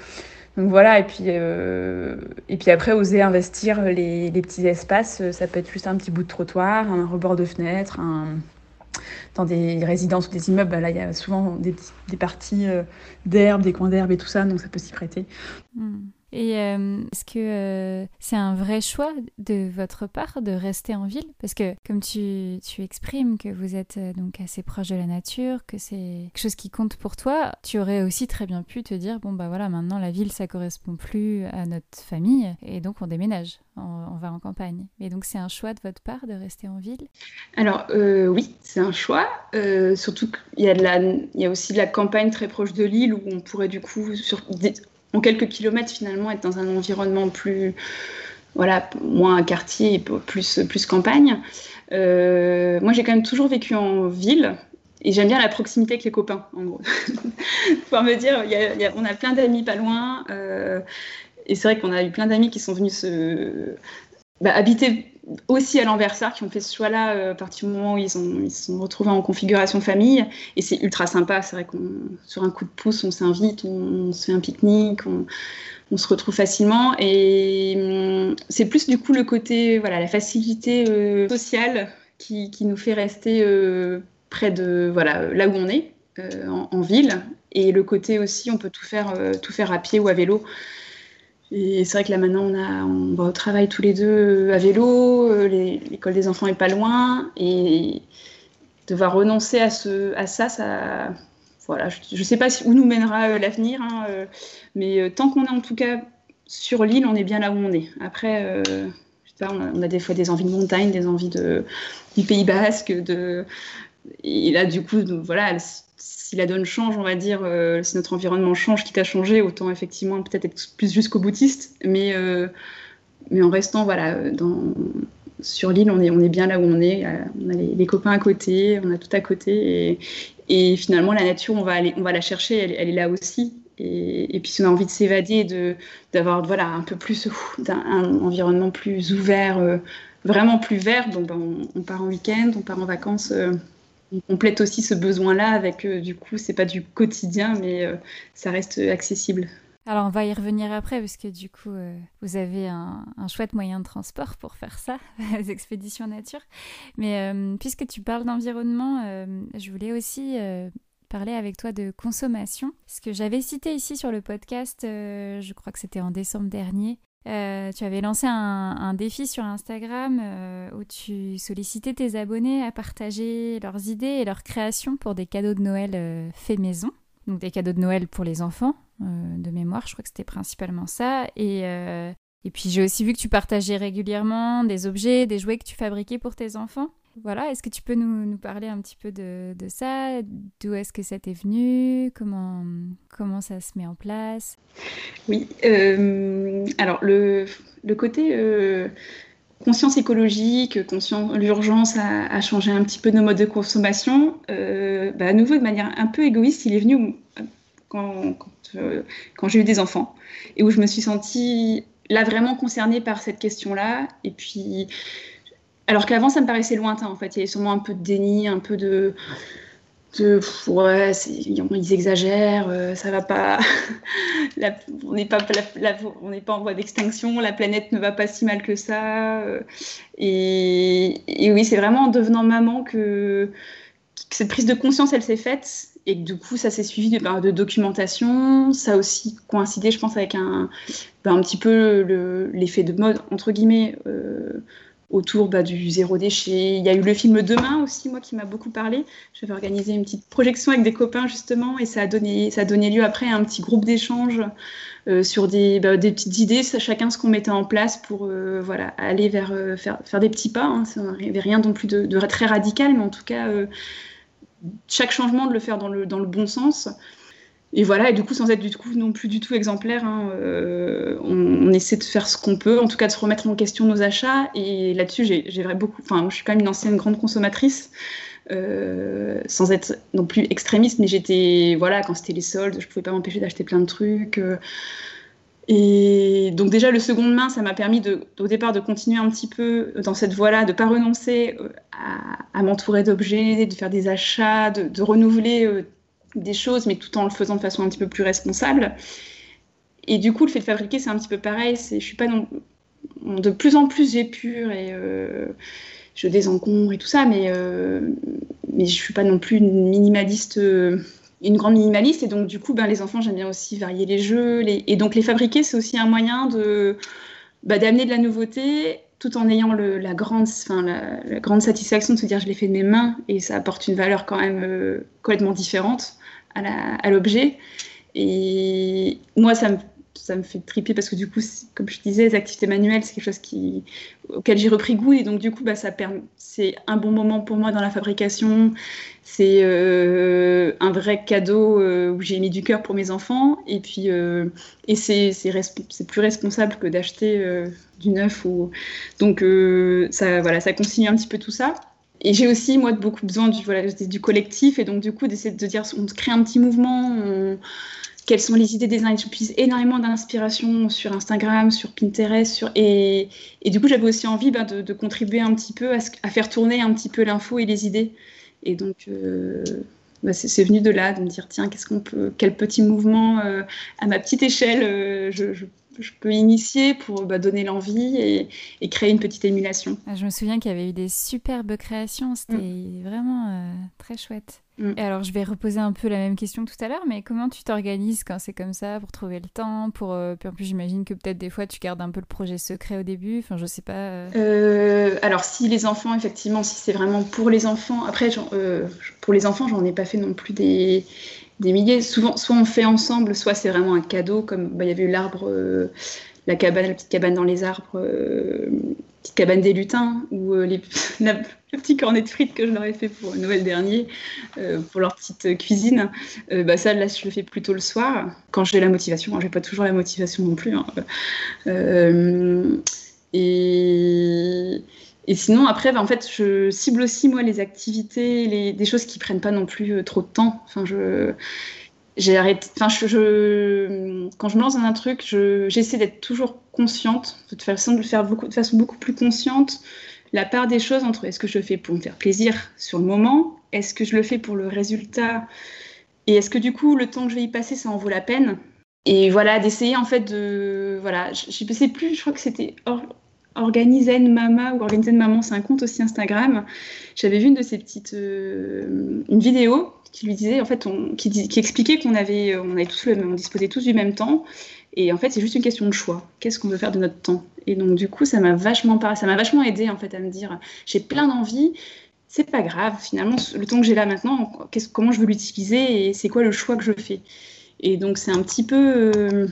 voilà, et puis, euh, et puis après, oser investir les, les, petits espaces, ça peut être juste un petit bout de trottoir, un rebord de fenêtre, un... dans des résidences ou des immeubles, bah là, il y a souvent des, des parties euh, d'herbe, des coins d'herbe et tout ça, donc ça peut s'y prêter. Mmh. Et euh, est-ce que euh, c'est un vrai choix de votre part de rester en ville? Parce que comme tu, tu exprimes que vous êtes euh, donc assez proche de la nature, que c'est quelque chose qui compte pour toi, tu aurais aussi très bien pu te dire, bon bah voilà, maintenant la ville ça correspond plus à notre famille et donc on déménage, on, va en campagne. Et donc c'est un choix de votre part de rester en ville? Alors oui, c'est un choix, surtout qu'il y, a il y a aussi de la campagne très proche de l'île où on pourrait du coup... Sur, en quelques kilomètres finalement être dans un environnement plus voilà moins quartier plus plus campagne. Euh, moi j'ai quand même toujours vécu en ville et j'aime bien la proximité avec les copains en gros. Pouvoir me dire on a plein d'amis pas loin euh, et c'est vrai qu'on a eu plein d'amis qui sont venus se bah, habiter aussi à l'Anversar qui ont fait ce choix-là euh, à partir du moment où ils, ont, ils se sont retrouvés en configuration famille. Et c'est ultra sympa. C'est vrai qu'on sur un coup de pouce, on s'invite, on, se fait un pique-nique, on, on, se retrouve facilement. Et hum, c'est plus du coup le côté, voilà, la facilité euh, sociale qui, qui, nous fait rester euh, près de voilà, là où on est, en, en, ville. Et le côté aussi, on peut tout faire, tout faire à pied ou à vélo. Et c'est vrai que là maintenant on, a, va au travail tous les deux à vélo, euh, l'école des enfants est pas loin, et devoir renoncer à, ça, ça, voilà, je ne sais pas où nous mènera euh, l'avenir, hein, euh, mais tant qu'on est en tout cas sur l'île, on est bien là où on est. Après, euh, je sais pas, on a, des fois des envies de montagne, des envies du Pays Basque, de, et là du coup, voilà, si la donne change, on va dire, euh, si notre environnement change, quitte à changer, autant effectivement peut-être être plus jusqu'au boutiste, mais, euh, mais en restant voilà, sur l'île, on est, on est bien là où on est, on a les, copains à côté, on a tout à côté, et, finalement la nature, on va, aller, on va la chercher, elle, est là aussi. Et, puis si on a envie de s'évader, d'avoir voilà, un peu plus un, un environnement plus ouvert, euh, vraiment plus vert, ben, on, part en week-end, on part en vacances euh, on complète aussi ce besoin-là avec, euh, du coup, c'est pas du quotidien, mais euh, ça reste accessible. Alors on va y revenir après parce que du coup euh, vous avez un, chouette moyen de transport pour faire ça, les expéditions nature. Mais puisque tu parles d'environnement, je voulais aussi parler avec toi de consommation. Ce que j'avais cité ici sur le podcast, je crois que c'était en décembre dernier, euh, tu avais lancé un, défi sur Instagram euh, où tu sollicitais tes abonnés à partager leurs idées et leurs créations pour des cadeaux de Noël euh, faits maison. Donc des cadeaux de Noël pour les enfants, de mémoire, je crois que c'était principalement ça. Et puis j'ai aussi vu que tu partageais régulièrement des objets, des jouets que tu fabriquais pour tes enfants. Voilà, est-ce que tu peux nous, parler un petit peu de, ça? D'où est-ce que ça t'est venu? Comment, comment ça se met en place? Oui, euh, alors le, le côté euh, conscience écologique, conscience, l'urgence à, changer un petit peu nos modes de consommation, euh, bah, à nouveau de manière un peu égoïste, il est venu quand, quand, quand j'ai eu des enfants. Et où je me suis sentie là vraiment concernée par cette question-là. Et puis alors qu'avant, ça me paraissait lointain, en fait. Il y avait sûrement un peu de déni, un peu de. ouais, ils exagèrent, euh, ça va pas. on n'est pas, en voie d'extinction, la planète ne va pas si mal que ça. Euh, et, oui, c'est vraiment en devenant maman que, cette prise de conscience, elle s'est faite. Et du coup, ça s'est suivi de, ben, de, documentation. Ça a aussi coïncidé, je pense, avec un, ben, un petit peu l'effet de mode, entre guillemets. Euh, autour bah, du zéro déchet. Il y a eu le film Demain aussi, moi, qui m'a beaucoup parlé. J'avais organisé une petite projection avec des copains, justement, et ça a donné, ça a donné lieu après à un petit groupe d'échange euh, sur des, bah, des, petites idées, chacun ce qu'on mettait en place pour euh, voilà, aller vers euh, faire, faire, des petits pas. Hein. Ça n'avait rien non plus de, de, très radical, mais en tout cas, chaque changement de le faire dans le, dans le bon sens et voilà, et du coup, sans être du coup non plus du tout exemplaire, hein, euh, on, essaie de faire ce qu'on peut, en tout cas de se remettre en question nos achats. Et là-dessus, j'ai beaucoup. Enfin, je suis quand même une ancienne grande consommatrice, euh, sans être non plus extrémiste, mais j'étais. Voilà, quand c'était les soldes, je pouvais pas m'empêcher d'acheter plein de trucs. Euh, et donc déjà le seconde main, ça m'a permis au départ de continuer un petit peu dans cette voie-là, de ne pas renoncer à, m'entourer d'objets, de faire des achats, de renouveler des choses, mais tout en le faisant de façon un petit peu plus responsable. Et du coup, le fait de fabriquer, c'est un petit peu pareil. Je suis pas de plus en plus épure et euh, je désencombre et tout ça, mais euh, mais je suis pas non plus une minimaliste, euh, une grande minimaliste. Et donc du coup, ben les enfants, j'aime bien aussi varier les jeux. Et donc les fabriquer, c'est aussi un moyen de bah, d'amener de la nouveauté tout en ayant le, la, grande, satisfaction de se dire je l'ai fait de mes mains et ça apporte une valeur quand même complètement différente à l'objet. Et moi, ça me, ça me fait triper parce que du coup, comme je disais, les activités manuelles, c'est quelque chose qui, auquel j'ai repris goût. Et donc, du coup, bah, c'est un bon moment pour moi dans la fabrication. C'est euh, un vrai cadeau euh, où j'ai mis du cœur pour mes enfants. Et puis, euh, c'est, plus responsable que d'acheter du neuf. Ou... Donc, ça, voilà, ça consigne un petit peu tout ça. Et j'ai aussi, moi, beaucoup besoin du, voilà, du collectif. Et donc, du coup, d'essayer de dire, on crée un petit mouvement. quelles sont les idées des uns J'utilise énormément d'inspiration sur Instagram, sur Pinterest. Et, et du coup, j'avais aussi envie bah, de, contribuer un petit peu à, faire tourner un petit peu l'info et les idées. Et donc, euh, bah, c'est venu de là, de me dire, tiens, qu'est-ce qu'on peut, quel petit mouvement euh, à ma petite échelle euh, je, je, je peux initier pour bah, donner l'envie et, créer une petite émulation. Ah, je me souviens qu'il y avait eu des superbes créations, c'était mm. vraiment euh, très chouette. Mm. Et alors, je vais reposer un peu la même question que tout à l'heure, mais comment tu t'organises quand c'est comme ça pour trouver le temps pour, euh, Puis en plus, j'imagine que peut-être des fois, tu gardes un peu le projet secret au début. Enfin, je sais pas. Euh. alors, si les enfants, effectivement, si c'est vraiment pour les enfants. Après, pour les enfants, j'en ai pas fait non plus des des milliers. Souvent, soit on fait ensemble, soit c'est vraiment un cadeau, comme bah, il y avait eu l'arbre, euh, la cabane, la petite cabane dans les arbres, euh, petite cabane des lutins, ou euh, les, le petit cornet de frites que je leur ai fait pour Noël dernier, pour leur petite cuisine. bah ça, là, je le fais plutôt le soir, quand j'ai la motivation. Je j'ai pas toujours la motivation non plus. Hein. et et sinon, après, bah, en fait, je cible aussi, moi, les activités, les, des choses qui prennent pas non plus euh, trop de temps. Enfin, je, j'ai arrêté, enfin, je, quand je me lance dans un truc, j'essaie d'être toujours consciente, de façon de faire beaucoup, de façon beaucoup plus consciente, la part des choses entre est-ce que je le fais pour me faire plaisir sur le moment, est-ce que je le fais pour le résultat, et est-ce que du coup, le temps que je vais y passer, ça en vaut la peine? Et voilà, d'essayer en fait de, voilà, je sais plus, je crois que c'était Organizen Mama ou Organizen Maman, c'est un compte aussi Instagram. J'avais vu une de ces petites, euh, une vidéo qui lui disait en fait, on, expliquait qu'on avait, on avait tous le, on disposait tous du même temps. Et en fait, c'est juste une question de choix. Qu'est-ce qu'on veut faire de notre temps? Et donc, du coup, ça m'a vachement ça m'a vachement aidé en fait à me dire, j'ai plein d'envies. C'est pas grave, finalement, le temps que j'ai là maintenant, comment je veux l'utiliser et c'est quoi le choix que je fais? Et donc, c'est un petit peu euh,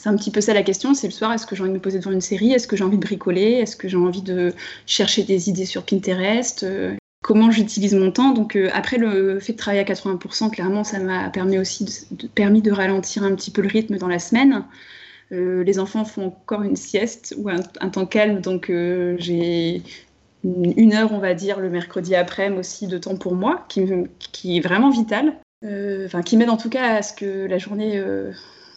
c'est un petit peu ça la question, c'est le soir, est-ce que j'ai envie de me poser devant une série, est-ce que j'ai envie de bricoler, est-ce que j'ai envie de chercher des idées sur Pinterest, comment j'utilise mon temps? Donc après le fait de travailler à 80%, clairement, ça m'a permis aussi de, permis de ralentir un petit peu le rythme dans la semaine. les enfants font encore une sieste ou un, temps calme, donc j'ai une heure, on va dire, le mercredi après-midi aussi de temps pour moi, qui, qui est vraiment vital. Euh, enfin, qui m'aide en tout cas à ce que la journée euh,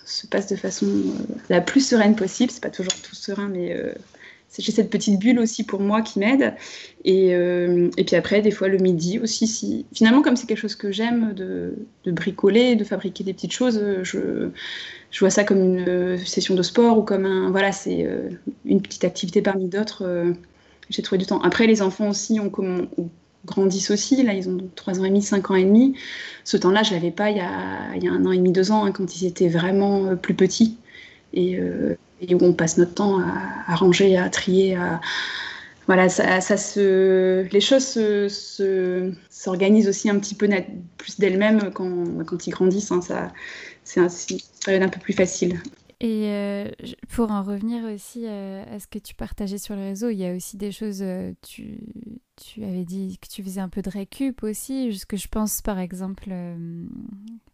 se passe de façon euh, la plus sereine possible. C'est pas toujours tout serein, mais j'ai cette petite bulle aussi pour moi qui m'aide. Et, et, puis après, des fois le midi aussi. Si... Finalement, comme c'est quelque chose que j'aime de, de, bricoler, de fabriquer des petites choses, je, je vois ça comme une session de sport ou comme un. Voilà, c'est une petite activité parmi d'autres j'ai trouvé du temps. Après, les enfants aussi ont, comme, grandissent aussi. Là, ils ont 3 ans et demi, 5 ans et demi. Ce temps-là, je l'avais pas il y, a, un an et demi, deux ans, hein, quand ils étaient vraiment euh, plus petits. Et, euh, où on passe notre temps à, ranger, à trier, à... Voilà, ça, se... les choses s'organisent se, aussi un petit peu plus d'elles-mêmes quand, quand ils grandissent. Hein. Ça, c'est une période un peu plus facile. Et euh, pour en revenir aussi euh, à ce que tu partageais sur le réseau, il y a aussi des choses, euh, tu, tu avais dit que tu faisais un peu de récup aussi, ce que je pense par exemple,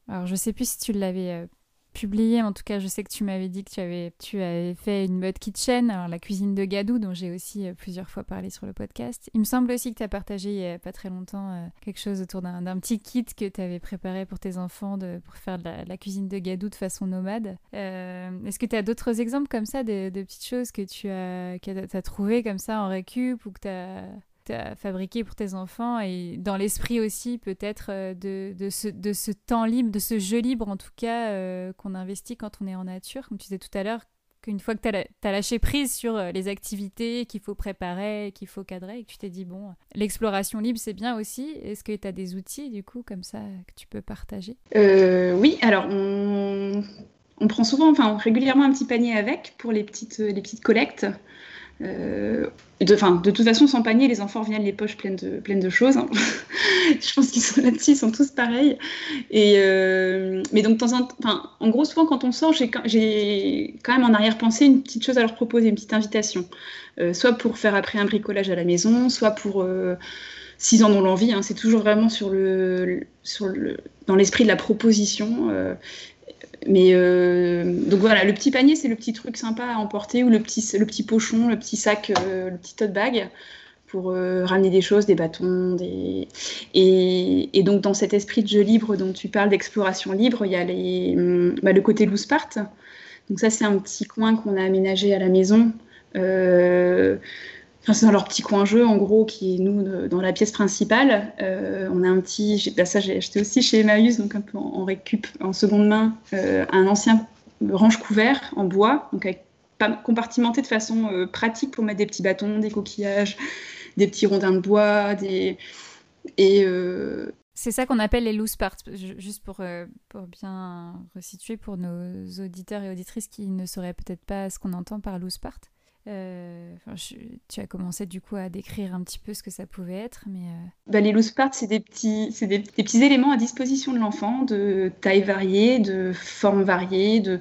alors je sais plus si tu l'avais publié. En tout cas, je sais que tu m'avais dit que tu avais, tu avais fait une mode kitchen, alors la cuisine de Gadou, dont j'ai aussi euh, plusieurs fois parlé sur le podcast. Il me semble aussi que tu as partagé il n'y a pas très longtemps euh, quelque chose autour d'un petit kit que tu avais préparé pour tes enfants de, pour faire de la, cuisine de Gadou de façon nomade. Euh, est-ce que tu as d'autres exemples comme ça, de, petites choses que tu as, que as trouvé comme ça en récup ou que tu as à fabriquer pour tes enfants et dans l'esprit aussi peut-être euh, de, de, ce, de ce temps libre, de ce jeu libre en tout cas euh, qu'on investit quand on est en nature. Comme tu disais tout à l'heure, qu'une fois que tu as, lâché prise sur euh, les activités qu'il faut préparer, qu'il faut cadrer, et que tu t'es dit, bon, l'exploration libre, c'est bien aussi. Est-ce que tu as des outils, du coup, comme ça, que tu peux partager? Oui, alors on, on, prend souvent, enfin régulièrement un petit panier avec pour les petites, les petites collectes. Euh, de, de toute façon, sans panier, les enfants reviennent les poches pleines de, pleines de choses. Hein. je pense qu'ils sont là-dessus, ils sont tous pareils. Et, euh, mais donc, en, gros, souvent, quand on sort, j'ai quand même en arrière-pensée une petite chose à leur proposer, une petite invitation. Euh, soit pour faire après un bricolage à la maison, soit pour s'ils en ont l'envie. Hein. c'est toujours vraiment sur le, dans l'esprit de la proposition. Mais euh, donc voilà, le petit panier, c'est le petit truc sympa à emporter, ou le petit, le petit pochon, le petit sac, euh, le petit tote bag pour euh, ramener des choses, des bâtons. Des... Et, donc dans cet esprit de jeu libre dont tu parles, d'exploration libre, il y a hum, bah, le côté loose part. Donc ça, c'est un petit coin qu'on a aménagé à la maison c'est dans leur petit coin jeu, en gros, qui est nous dans la pièce principale. Euh, on a un petit, bah, ça j'ai acheté aussi chez Emmaüs, donc un peu en, récup, en seconde main, euh, un ancien range couvert en bois, donc compartimenté de façon euh, pratique pour mettre des petits bâtons, des coquillages, des petits rondins de bois, des c'est ça qu'on appelle les loose parts, juste pour, pour bien resituer pour nos auditeurs et auditrices qui ne sauraient peut-être pas ce qu'on entend par loose part. Euh, tu as commencé du coup à décrire un petit peu ce que ça pouvait être, mais euh, bah, les loose parts, c'est des petits, des, petits éléments à disposition de l'enfant, de taille variée, de forme variée. De...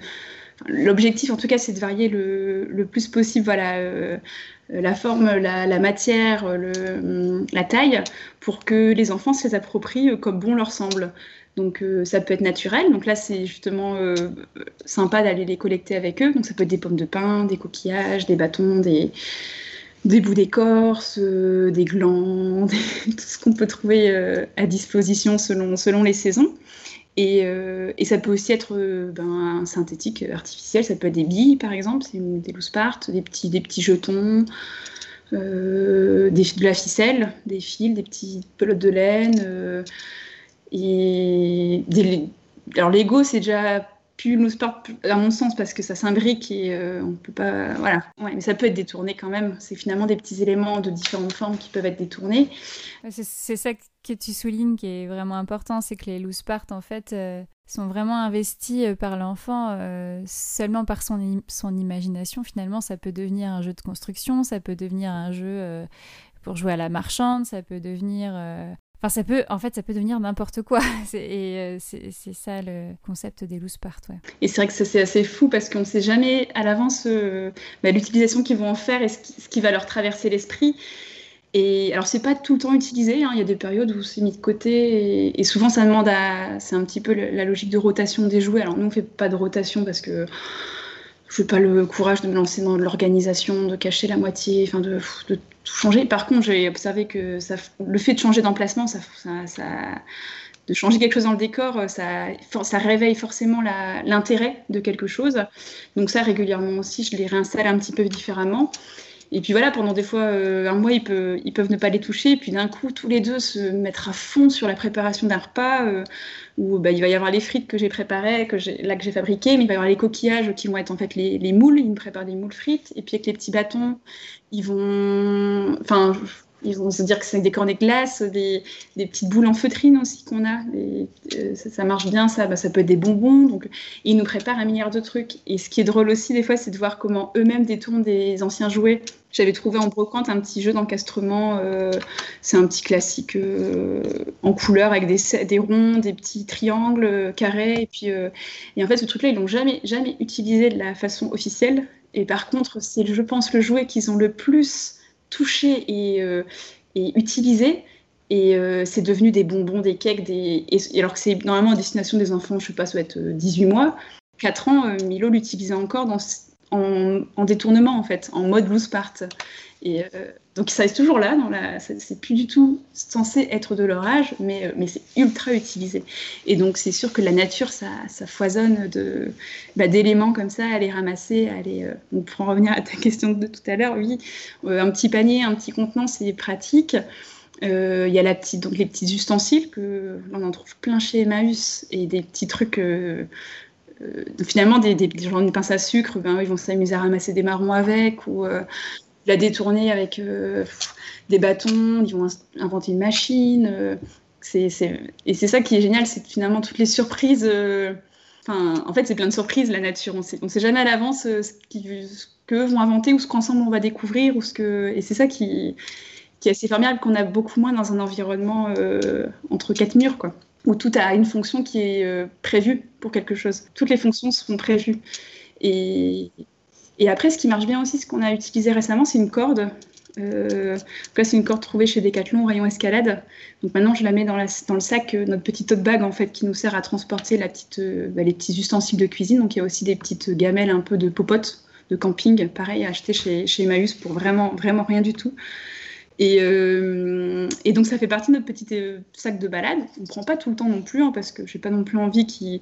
L'objectif, en tout cas, c'est de varier le, le, plus possible. Voilà. Euh, la forme, la, la matière, le, la taille, pour que les enfants se les approprient comme bon leur semble. Donc euh, ça peut être naturel. Donc là, c'est justement euh, sympa d'aller les collecter avec eux. Donc ça peut être des pommes de pin, des coquillages, des bâtons, des, bouts d'écorce, euh, des glands, tout ce qu'on peut trouver à disposition selon, selon les saisons. Et, ça peut aussi être ben, synthétique, artificiel. Ça peut être des billes, par exemple, des loose parts, des petits, des petits jetons. de la ficelle, des fils, des petites pelotes de laine, et alors l'ego, c'est déjà plus nous sport à mon sens parce que ça s'imbrique et euh, on peut pas voilà. Ouais, mais ça peut être détourné quand même. C'est finalement des petits éléments de différentes formes qui peuvent être détournés. C'est ça que tu soulignes qui est vraiment important c'est que les loose parts en fait euh, sont vraiment investis euh, par l'enfant seulement par son imagination finalement. Ça peut devenir un jeu de construction ça peut devenir un jeu pour jouer à la marchande, ça peut devenir Enfin, ça peut, en fait, ça peut devenir n'importe quoi. Et c'est ça le concept des loose parts. Et c'est vrai que c'est assez fou parce qu'on ne sait jamais à l'avance bah, l'utilisation qu'ils vont en faire et ce qui, va leur traverser l'esprit. Et alors, c'est pas tout le temps utilisé. Hein. Il y a des périodes où c'est mis de côté et, souvent ça demande à. C'est un petit peu la logique de rotation des jouets. Alors, nous, on fait pas de rotation parce que je n'ai pas le courage de me lancer dans l'organisation, de cacher la moitié, enfin de, de, Par contre, j'ai observé que le fait de changer d'emplacement, de changer quelque chose dans le décor, ça, ça réveille forcément l'intérêt de quelque chose. Donc ça, régulièrement aussi, je les réinstalle un petit peu différemment. Et puis voilà, pendant des fois euh, un mois, ils peuvent, ne pas les toucher. Et puis d'un coup, tous les deux se mettre à fond sur la préparation d'un repas euh, où bah, il va y avoir les frites que j'ai préparées, que là que j'ai fabriquées, mais il va y avoir les coquillages qui vont être en fait les, les moules. Ils me préparent des moules frites. Et puis avec les petits bâtons, ils vont. Ils vont se dire que c'est des cornets de glace, des, petites boules en feutrine aussi qu'on a. Euh, ça, marche bien, ça, bah, ça peut être des bonbons. Donc, ils nous préparent un milliard de trucs. Et ce qui est drôle aussi, des fois, c'est de voir comment eux-mêmes détournent des anciens jouets. J'avais trouvé en brocante un petit jeu d'encastrement. Euh, c'est un petit classique euh, en couleur avec des, des, ronds, des petits triangles carrés. Et puis, et en fait, ce truc-là, ils l'ont jamais, jamais utilisé de la façon officielle. Et par contre, c'est, je pense, le jouet qu'ils ont le plus touché et, euh, et utilisé. Et euh, c'est devenu des bonbons, des cakes, des... Et, alors que c'est normalement à destination des enfants, je sais pas, ça doit être 18 mois. 4 ans, euh, Milo l'utilisait encore dans, en, en, détournement, en fait, en mode loose part. Et euh, donc ça est toujours là, dans la, c'est plus du tout censé être de leur âge, mais, euh, mais c'est ultra utilisé. Et donc c'est sûr que la nature, ça, foisonne de, bah, d'éléments comme ça à les ramasser, à les, euh, on pourra en revenir à ta question de tout à l'heure, oui, un petit panier, un petit contenant, c'est pratique. Il y a la petite, donc les petits ustensiles que l'on en trouve plein chez Emmaüs et des petits trucs finalement des, des, genre une pince à sucre, ben, ils vont s'amuser à ramasser des marrons avec, ou la détourner avec euh, des bâtons, ils vont inventer une machine. Euh, Et c'est ça qui est génial, c'est finalement toutes les surprises. Euh, en fait, c'est plein de surprises, la nature. On ne sait jamais à l'avance ce, qu'eux vont inventer ou ce qu'ensemble on va découvrir. Ou ce que... Et c'est ça qui, qui est assez formidable, qu'on a beaucoup moins dans un environnement entre quatre murs, quoi, où tout a une fonction qui est prévue pour quelque chose. Toutes les fonctions seront prévues. Et, après, ce qui marche bien aussi, ce qu'on a utilisé récemment, c'est une corde. Euh, c'est une corde trouvée chez Decathlon, rayon escalade. Donc maintenant, je la mets dans, le sac, euh, notre petite tote bag en fait, qui nous sert à transporter euh, bah, les petits ustensiles de cuisine. Donc il y a aussi des petites gamelles un peu de popote de camping, pareil, à acheter chez, chez Emmaüs pour vraiment, vraiment rien du tout. Et, euh, et, donc ça fait partie de notre petit sac de balade. On ne prend pas tout le temps non plus, hein, parce que je n'ai pas non plus envie qu'ils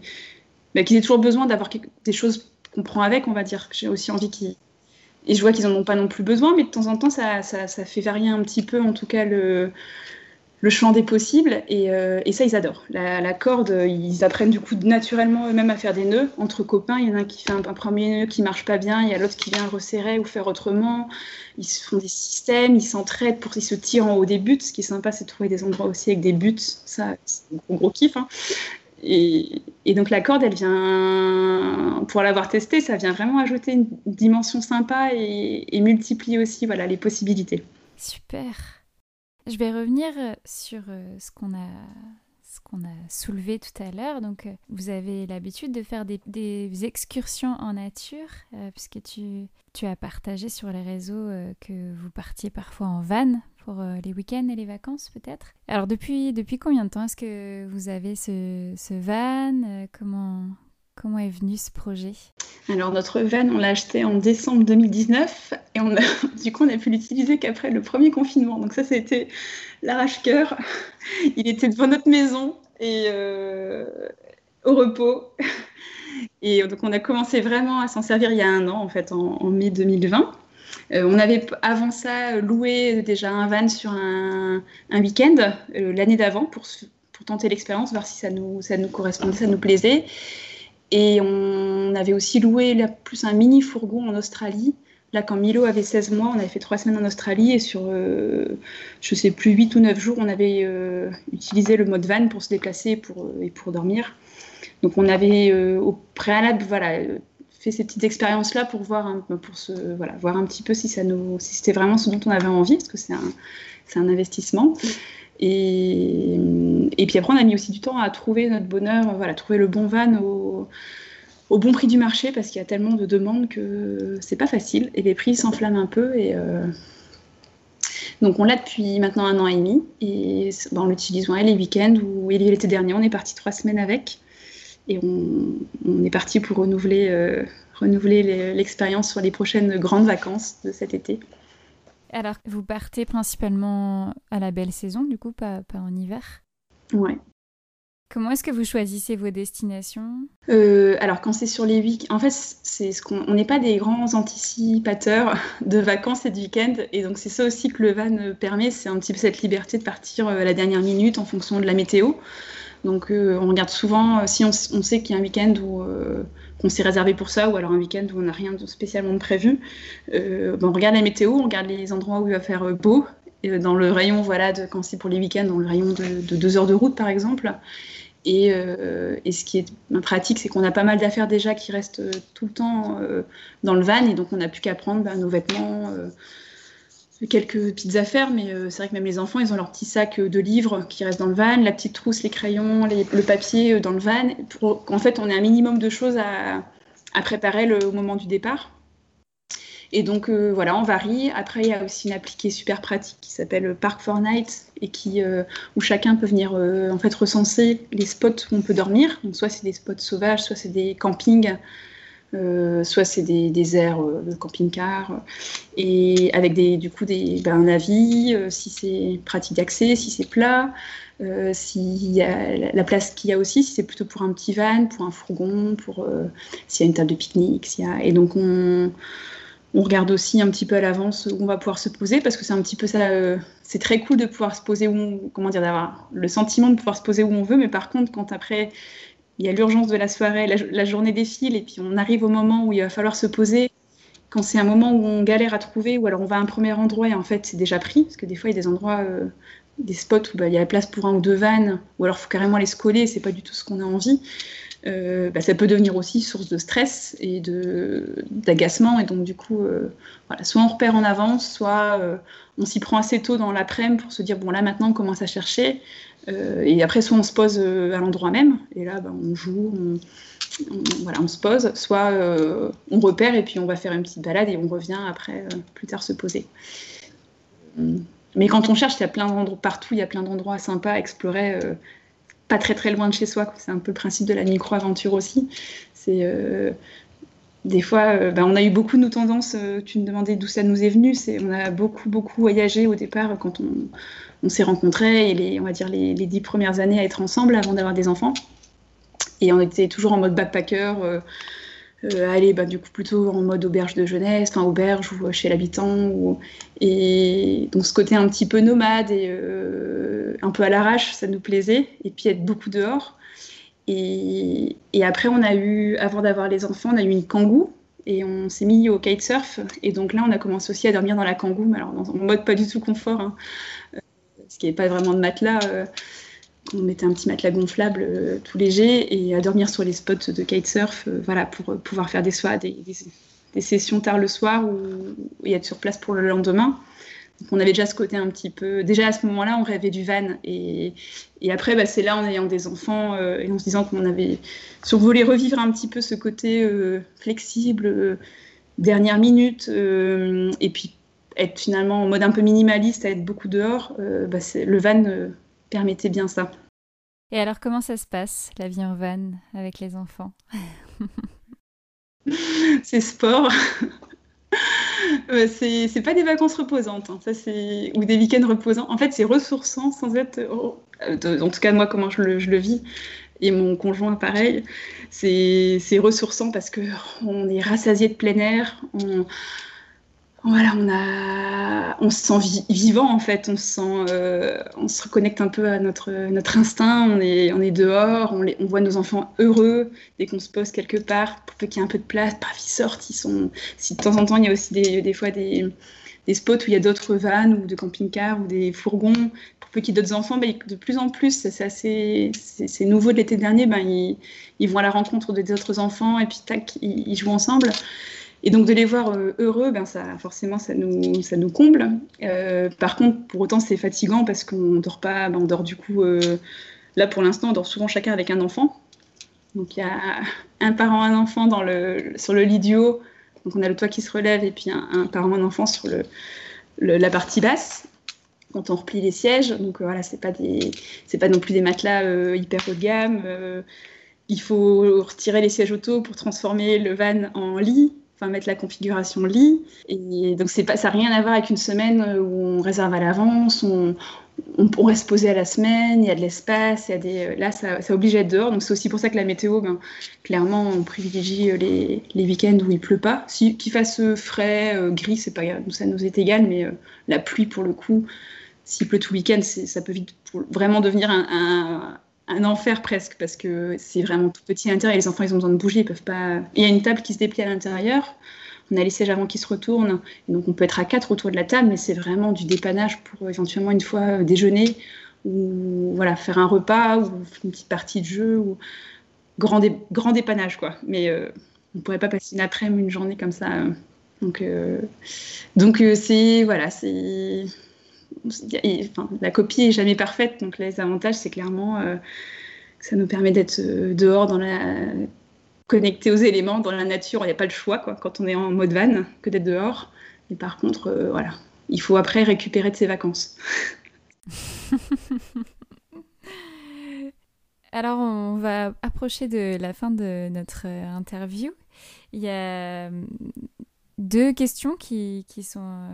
bah, aient toujours besoin d'avoir des choses qu'on prend avec, on va dire. J'ai aussi envie qu'ils. Et je vois qu'ils n'en ont pas non plus besoin, mais de temps en temps, ça, fait varier un petit peu, en tout cas, le, le champ des possibles. Et, euh, et ça, ils adorent. La, corde, ils apprennent du coup naturellement eux-mêmes à faire des nœuds entre copains. Il y en a un qui fait un, premier nœud qui marche pas bien, il y a l'autre qui vient resserrer ou faire autrement. Ils se font des systèmes, ils s'entraident pour qu'ils se tirent en haut des buts. Ce qui est sympa, c'est de trouver des endroits aussi avec des buts. Ça, c'est un gros, kiff. Hein. Et, donc la corde, elle vient, pour l'avoir testée, ça vient vraiment ajouter une dimension sympa et, multiplier aussi voilà, les possibilités. Super. Je vais revenir sur euh, ce qu'on a soulevé tout à l'heure. Donc, euh, vous avez l'habitude de faire des, excursions en nature, euh, puisque tu, as partagé sur les réseaux que vous partiez parfois en van pour euh, les week-ends et les vacances peut-être. Alors depuis, depuis combien de temps est-ce que vous avez ce, ce van? Euh, comment, comment est venu ce projet? Alors notre van, on l'a acheté en décembre 2019 et du coup on a pu l'utiliser qu'après le premier confinement. Donc ça c'était l'arrache-cœur. Il était devant notre maison et euh, au repos. Et donc on a commencé vraiment à s'en servir il y a un an en fait, en, mai 2020. Euh, on avait avant ça loué déjà un van sur un, week-end euh, l'année d'avant pour, tenter l'expérience, voir si ça nous, ça nous correspondait, ça nous plaisait. Et on avait aussi loué plus un mini fourgon en Australie. Là, quand Milo avait 16 mois, on avait fait trois semaines en Australie et sur, euh, je sais plus, 8 ou 9 jours, on avait utilisé le mode van pour se déplacer pour, et pour dormir. Donc on avait au préalable voilà, fait ces petites expériences-là pour voir un, pour se, voilà, voir un petit peu si, si c'était vraiment ce dont on avait envie, parce que c'est un, c'est un investissement. Et, puis après, on a mis aussi du temps à trouver notre bonheur, voilà, trouver le bon van au, bon prix du marché, parce qu'il y a tellement de demandes que c'est pas facile, et les prix s'enflamment un peu. Et, euh, donc on l'a depuis maintenant un an et demi, et ben, on l'utilise les week-ends, ou l'été dernier, on est parti trois semaines avec et on, est parti pour renouveler, euh, renouveler l'expérience sur les prochaines grandes vacances de cet été. Alors, vous partez principalement à la belle saison, du coup, pas, pas en hiver Ouais. Comment est-ce que vous choisissez vos destinations? Euh, Alors, quand c'est sur les week en fait, c'est ce qu'on n'est pas des grands anticipateurs de vacances et de week-end, et donc c'est ça aussi que le van permet, c'est un petit peu cette liberté de partir euh, à la dernière minute en fonction de la météo. Donc euh, on regarde souvent, si on, sait qu'il y a un week-end où euh, qu'on s'est réservé pour ça, ou alors un week-end où on n'a rien de spécialement prévu, ben, on regarde la météo, on regarde les endroits où il va faire beau, et dans le rayon, voilà, de, quand c'est pour les week-ends, dans le rayon de, deux heures de route par exemple. Et, ce qui est pratique, c'est qu'on a pas mal d'affaires déjà qui restent tout le temps dans le van, et donc on n'a plus qu'à prendre ben, nos vêtements quelques petites affaires, mais euh, c'est vrai que même les enfants, ils ont leur petit sac euh, de livres qui restent dans le van, la petite trousse, les crayons, le papier euh, dans le van. en fait, on a un minimum de choses à, préparer au moment du départ. Et donc voilà, on varie. Après, il y a aussi une appliquée super pratique qui s'appelle Park for Night et qui, où chacun peut venir en fait recenser les spots où on peut dormir. Donc soit c'est des spots sauvages, soit c'est des campings euh, soit c'est des, aires de euh, camping-car, et avec des, du coup des, ben, un avis, euh, si c'est pratique d'accès, si c'est plat, s'il y a la, place qu'il y a aussi, si c'est plutôt pour un petit van, pour un fourgon, pour s'il y a une table de pique-nique, y a... et donc on, on, regarde aussi un petit peu à l'avance où on va pouvoir se poser, parce que c'est un petit peu ça, c'est très cool de pouvoir se poser où comment dire, d'avoir le sentiment de pouvoir se poser où on veut, mais par contre quand après il y a l'urgence de la soirée, la, journée défile, et puis on arrive au moment où il va falloir se poser. Quand c'est un moment où on galère à trouver, ou alors on va à un premier endroit et en fait c'est déjà pris, parce que des fois il y a des endroits, euh, des spots où bah, il y a la place pour un ou deux vannes, ou alors il faut carrément les se coller, c'est pas du tout ce qu'on a envie. Euh, bah, ça peut devenir aussi source de stress et d'agacement. Et donc, du coup, euh, voilà, soit on repère en avance, soit on s'y prend assez tôt dans l'après-midi pour se dire bon, là maintenant on commence à chercher. Euh, et après, soit on se pose euh, à l'endroit même, et là, ben, on joue, on, se pose, soit euh, on repère et puis on va faire une petite balade et on revient après, plus tard, se poser. Mais quand on cherche, il y a plein d'endroits partout, il y a plein d'endroits sympas à explorer, pas très très loin de chez soi. C'est un peu le principe de la micro-aventure aussi. C'est des fois, ben, on a eu beaucoup nos tendances. tu me demandais d'où ça nous est venu. On a beaucoup beaucoup voyagé au départ quand on on s'est rencontrés, et les, on va dire les, dix premières années à être ensemble avant d'avoir des enfants. Et on était toujours en mode backpacker, euh, euh aller bah, du coup plutôt en mode auberge de jeunesse, enfin auberge ou chez l'habitant. Et donc ce côté un petit peu nomade et euh, un peu à l'arrache, ça nous plaisait. Et puis être beaucoup dehors. Et, après, on a eu, avant d'avoir les enfants, on a eu une kangou et on s'est mis au kitesurf. Et donc là, on a commencé aussi à dormir dans la kangou, mais alors dans un mode pas du tout confort. Hein parce n'y avait pas vraiment de matelas. Euh, on mettait un petit matelas gonflable euh, tout léger et à dormir sur les spots de kitesurf euh, voilà, pour pouvoir faire des, soirs, des, sessions tard le soir ou, être sur place pour le lendemain. Donc on avait déjà ce côté un petit peu. Déjà à ce moment-là, on rêvait du van. Et, après, bah, c'est là, en ayant des enfants et en se disant qu'on avait. Si voulait revivre un petit peu ce côté flexible, dernière minute, et puis être finalement en mode un peu minimaliste, à être beaucoup dehors, euh, bah, le van euh, permettait bien ça. Et alors comment ça se passe, la vie en van avec les enfants C'est sport. c'est pas des vacances reposantes, hein. ça c'est ou des week-ends reposants. En fait, c'est ressourçant sans être. Oh, euh, en tout cas, moi, comment je le, je le vis, et mon conjoint pareil, c'est ressourçant parce que on est rassasié de plein air, on, voilà, on a, on se sent vivant en fait, on se sent, euh, on se reconnecte un peu à notre notre instinct. On est, on est dehors, on, on voit nos enfants heureux dès qu'on se pose quelque part, pour qu'il y ait un peu de place, paf, ils sortent, ils sont. Si de temps en temps il y a aussi des, des fois des, des spots où il y a d'autres vannes ou de camping-cars ou des fourgons pour peu qu'il y ait d'autres enfants, ben, de plus en plus, c'est assez, nouveau de l'été dernier, ben, ils, ils, vont à la rencontre de d'autres enfants et puis tac, ils, jouent ensemble. Et donc de les voir euh, heureux, ben ça, forcément, ça nous, ça nous comble. Euh, par contre, pour autant, c'est fatigant parce qu'on dort pas, ben, on dort du coup. Euh, là, pour l'instant, on dort souvent chacun avec un enfant. Donc il y a un parent, un enfant dans le, sur le lit du haut. Donc on a le toit qui se relève et puis un, parent, un enfant sur le, la partie basse quand on replie les sièges. Donc voilà, c'est pas des, c'est pas non plus des matelas hyper haut de gamme. Il faut retirer les sièges auto pour transformer le van en lit, enfin mettre la configuration lit. Et donc c'est pas, ça n'a rien à voir avec une semaine où on réserve à l'avance, on, on pourrait se poser à la semaine, il y a de l'espace, il y a des... là ça, ça oblige à être dehors, donc c'est aussi pour ça que la météo, ben, clairement on privilégie euh, les, les week-ends où il pleut pas. Si, qu'il fasse euh, frais, euh, gris, c'est pas ça nous est égal, mais la pluie pour le coup, s'il pleut tout week-end, ça peut vite vraiment devenir un, un, enfer presque, parce que c'est vraiment tout petit à l'intérieur, les enfants ils ont besoin de bouger, ils peuvent pas... Il y a une table qui se déplie à l'intérieur, on a les sièges avant qui se retournent. donc on peut être à quatre autour de la table, mais c'est vraiment du dépannage pour éventuellement une fois euh, déjeuner ou voilà faire un repas ou une petite partie de jeu ou grand, dépannage quoi. Mais euh, on pourrait pas passer une après-midi, une journée comme ça. Euh. Donc donc c'est voilà c'est la copie est jamais parfaite, donc les avantages, c'est clairement que ça nous permet d'être dehors dans la connecté aux éléments dans la nature, il n'y a pas le choix quand on est en mode van que d'être dehors. Mais par contre, euh, voilà, il faut après récupérer de ses vacances. Alors, on va approcher de la fin de notre euh, interview. Il y a euh, deux questions qui sont,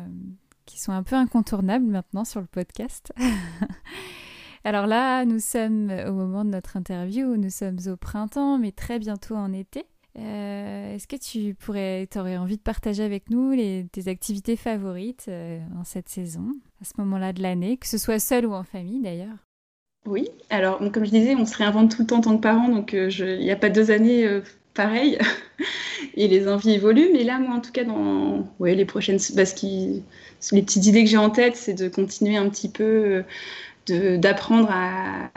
qui sont un peu incontournables maintenant sur le podcast. Alors là, nous sommes au moment de notre interview, nous sommes au printemps, mais très bientôt en été. Euh, est-ce que tu pourrais, aurais envie de partager avec nous tes activités favorites euh, en cette saison, à ce moment-là de l'année, que ce soit seul ou en famille d'ailleurs? Oui, alors comme je disais, on se réinvente tout le temps en tant que parent, donc euh, il n'y a pas deux années pareilles, et les envies évoluent, mais là, moi en tout cas, dans ouais, les prochaines... Parce que les petites idées que j'ai en tête, c'est de continuer un petit peu d'apprendre à,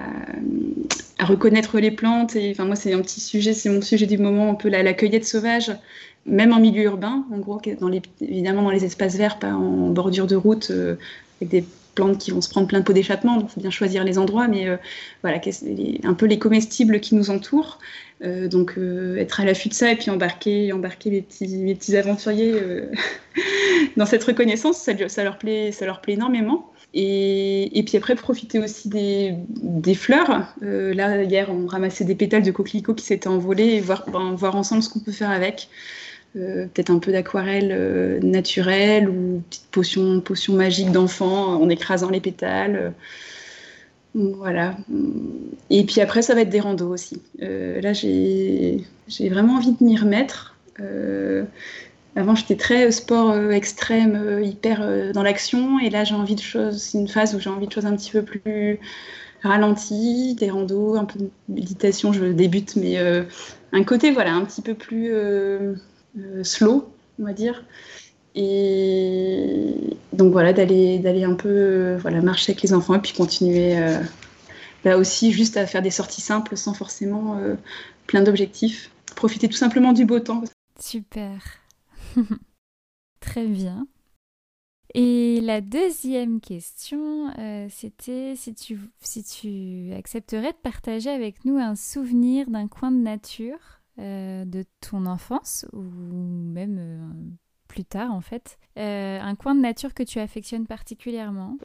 reconnaître les plantes. Et enfin, moi, c'est un petit sujet, c'est mon sujet du moment, un peu la, cueillette sauvage, même en milieu urbain, en gros, évidemment dans les espaces verts, pas en bordure de route, euh, avec des plantes qui vont se prendre plein de pots d'échappement, donc il faut bien choisir les endroits, mais euh, voilà, un peu les comestibles qui nous entourent. Euh, donc être à l'affût de ça et puis embarquer, embarquer les petits, aventuriers dans cette reconnaissance, ça, leur plaît, ça leur plaît énormément. Et, puis après, profiter aussi des, fleurs. Euh, là, hier, on ramassait des pétales de coquelicots qui s'étaient envolés et voir, ben, voir ensemble ce qu'on peut faire avec. Euh, peut-être un peu d'aquarelle euh, naturelle ou petite potion, potion magique d'enfant en écrasant les pétales. Voilà. Et puis après, ça va être des randos aussi. là, j'ai vraiment envie de m'y remettre. Avant, j'étais très euh, sport euh, extrême, euh, hyper dans l'action. Et là, j'ai envie de choses, une phase où j'ai envie de choses un petit peu plus ralenties, des randos, un peu de méditation, je débute, mais un côté, voilà, un petit peu plus slow, on va dire. Et donc voilà, d'aller d'aller un peu voilà, marcher avec les enfants et puis continuer là aussi juste à faire des sorties simples sans forcément plein d'objectifs. Profiter tout simplement du beau temps. Super. Très bien. Et la deuxième question, euh, c'était si tu, si tu accepterais de partager avec nous un souvenir d'un coin de nature euh, de ton enfance ou même euh, plus tard en fait. un coin de nature que tu affectionnes particulièrement.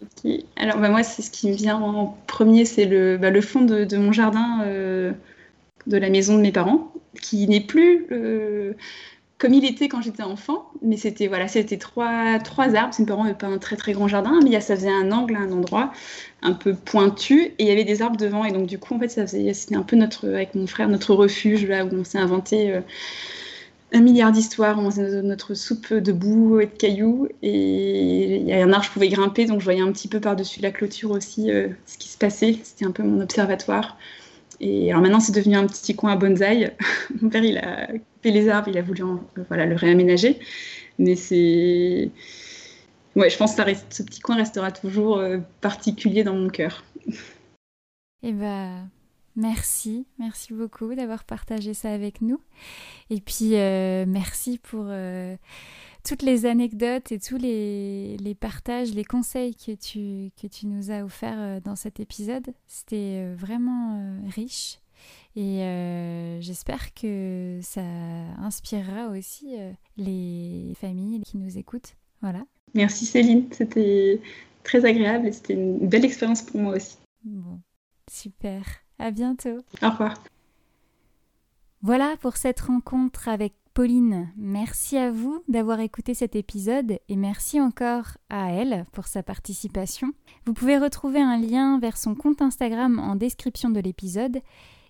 Alors bah, moi, c'est ce qui me vient en premier, c'est le, bah, fond de, mon jardin de la maison de mes parents, qui n'est plus comme il était quand j'étais enfant, mais c'était voilà, c'était trois, arbres. Mes parents n'avaient pas un très très grand jardin, mais ça faisait un angle un endroit un peu pointu et il y avait des arbres devant. Et donc du coup, en fait, ça c'était un peu notre, avec mon frère, notre refuge là où on s'est inventé euh, un milliard d'histoires. On notre soupe de boue et de cailloux et il y a un arbre je pouvais grimper, donc je voyais un petit peu par-dessus la clôture aussi euh, ce qui se passait. C'était un peu mon observatoire. Et alors maintenant, c'est devenu un petit coin à bonsaï. Mon père, il a coupé les arbres, il a voulu voilà, le réaménager. Mais c'est. ouais, je pense que ce petit coin restera toujours particulier dans mon cœur. Eh ben, merci, merci beaucoup d'avoir partagé ça avec nous. Et puis, merci pour toutes les anecdotes et tous les, partages, les conseils que tu, que tu nous as offerts euh, dans cet épisode. C'était euh, vraiment euh, riche et j'espère que ça inspirera aussi les familles qui nous écoutent. Voilà. Merci Céline, c'était très agréable et c'était une belle expérience pour moi aussi. Bon, super. À bientôt. Au revoir. Voilà pour cette rencontre avec Pauline, merci à vous d'avoir écouté cet épisode et merci encore à elle pour sa participation. Vous pouvez retrouver un lien vers son compte Instagram en description de l'épisode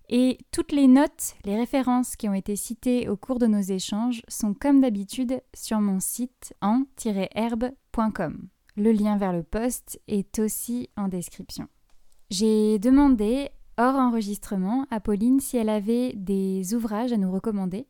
et toutes les notes, les références qui ont été citées au cours de nos échanges sont comme d'habitude sur mon site en-herbe.com. Le lien vers le post est aussi en description. J'ai demandé hors enregistrement à Pauline si elle avait des ouvrages à nous recommander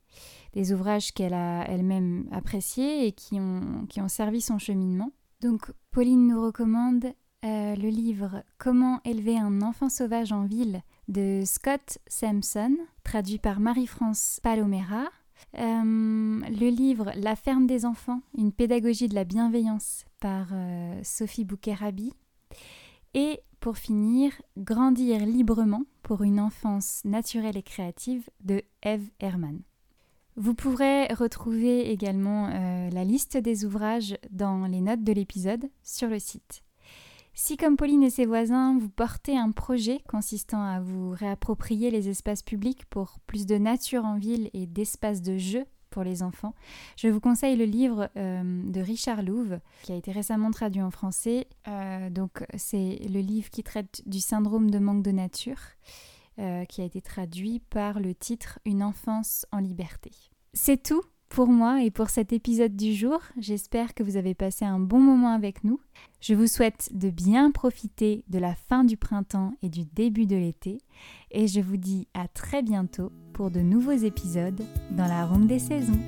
des ouvrages qu'elle a elle-même appréciés et qui ont, qui ont servi son cheminement. Donc Pauline nous recommande euh, le livre Comment élever un enfant sauvage en ville de Scott Sampson, traduit par Marie-France Palomera. Euh, le livre La ferme des enfants, une pédagogie de la bienveillance par euh, Sophie Bouquet-Rabi. Et pour finir, Grandir librement pour une enfance naturelle et créative de Eve Herman. Vous pourrez retrouver également euh, la liste des ouvrages dans les notes de l'épisode sur le site. Si comme Pauline et ses voisins, vous portez un projet consistant à vous réapproprier les espaces publics pour plus de nature en ville et d'espaces de jeu pour les enfants, je vous conseille le livre euh, de Richard Louve qui a été récemment traduit en français. Euh, donc c'est le livre qui traite du syndrome de manque de nature. qui a été traduit par le titre Une enfance en liberté. C'est tout pour moi et pour cet épisode du jour. J'espère que vous avez passé un bon moment avec nous. Je vous souhaite de bien profiter de la fin du printemps et du début de l'été. Et je vous dis à très bientôt pour de nouveaux épisodes dans la ronde des saisons.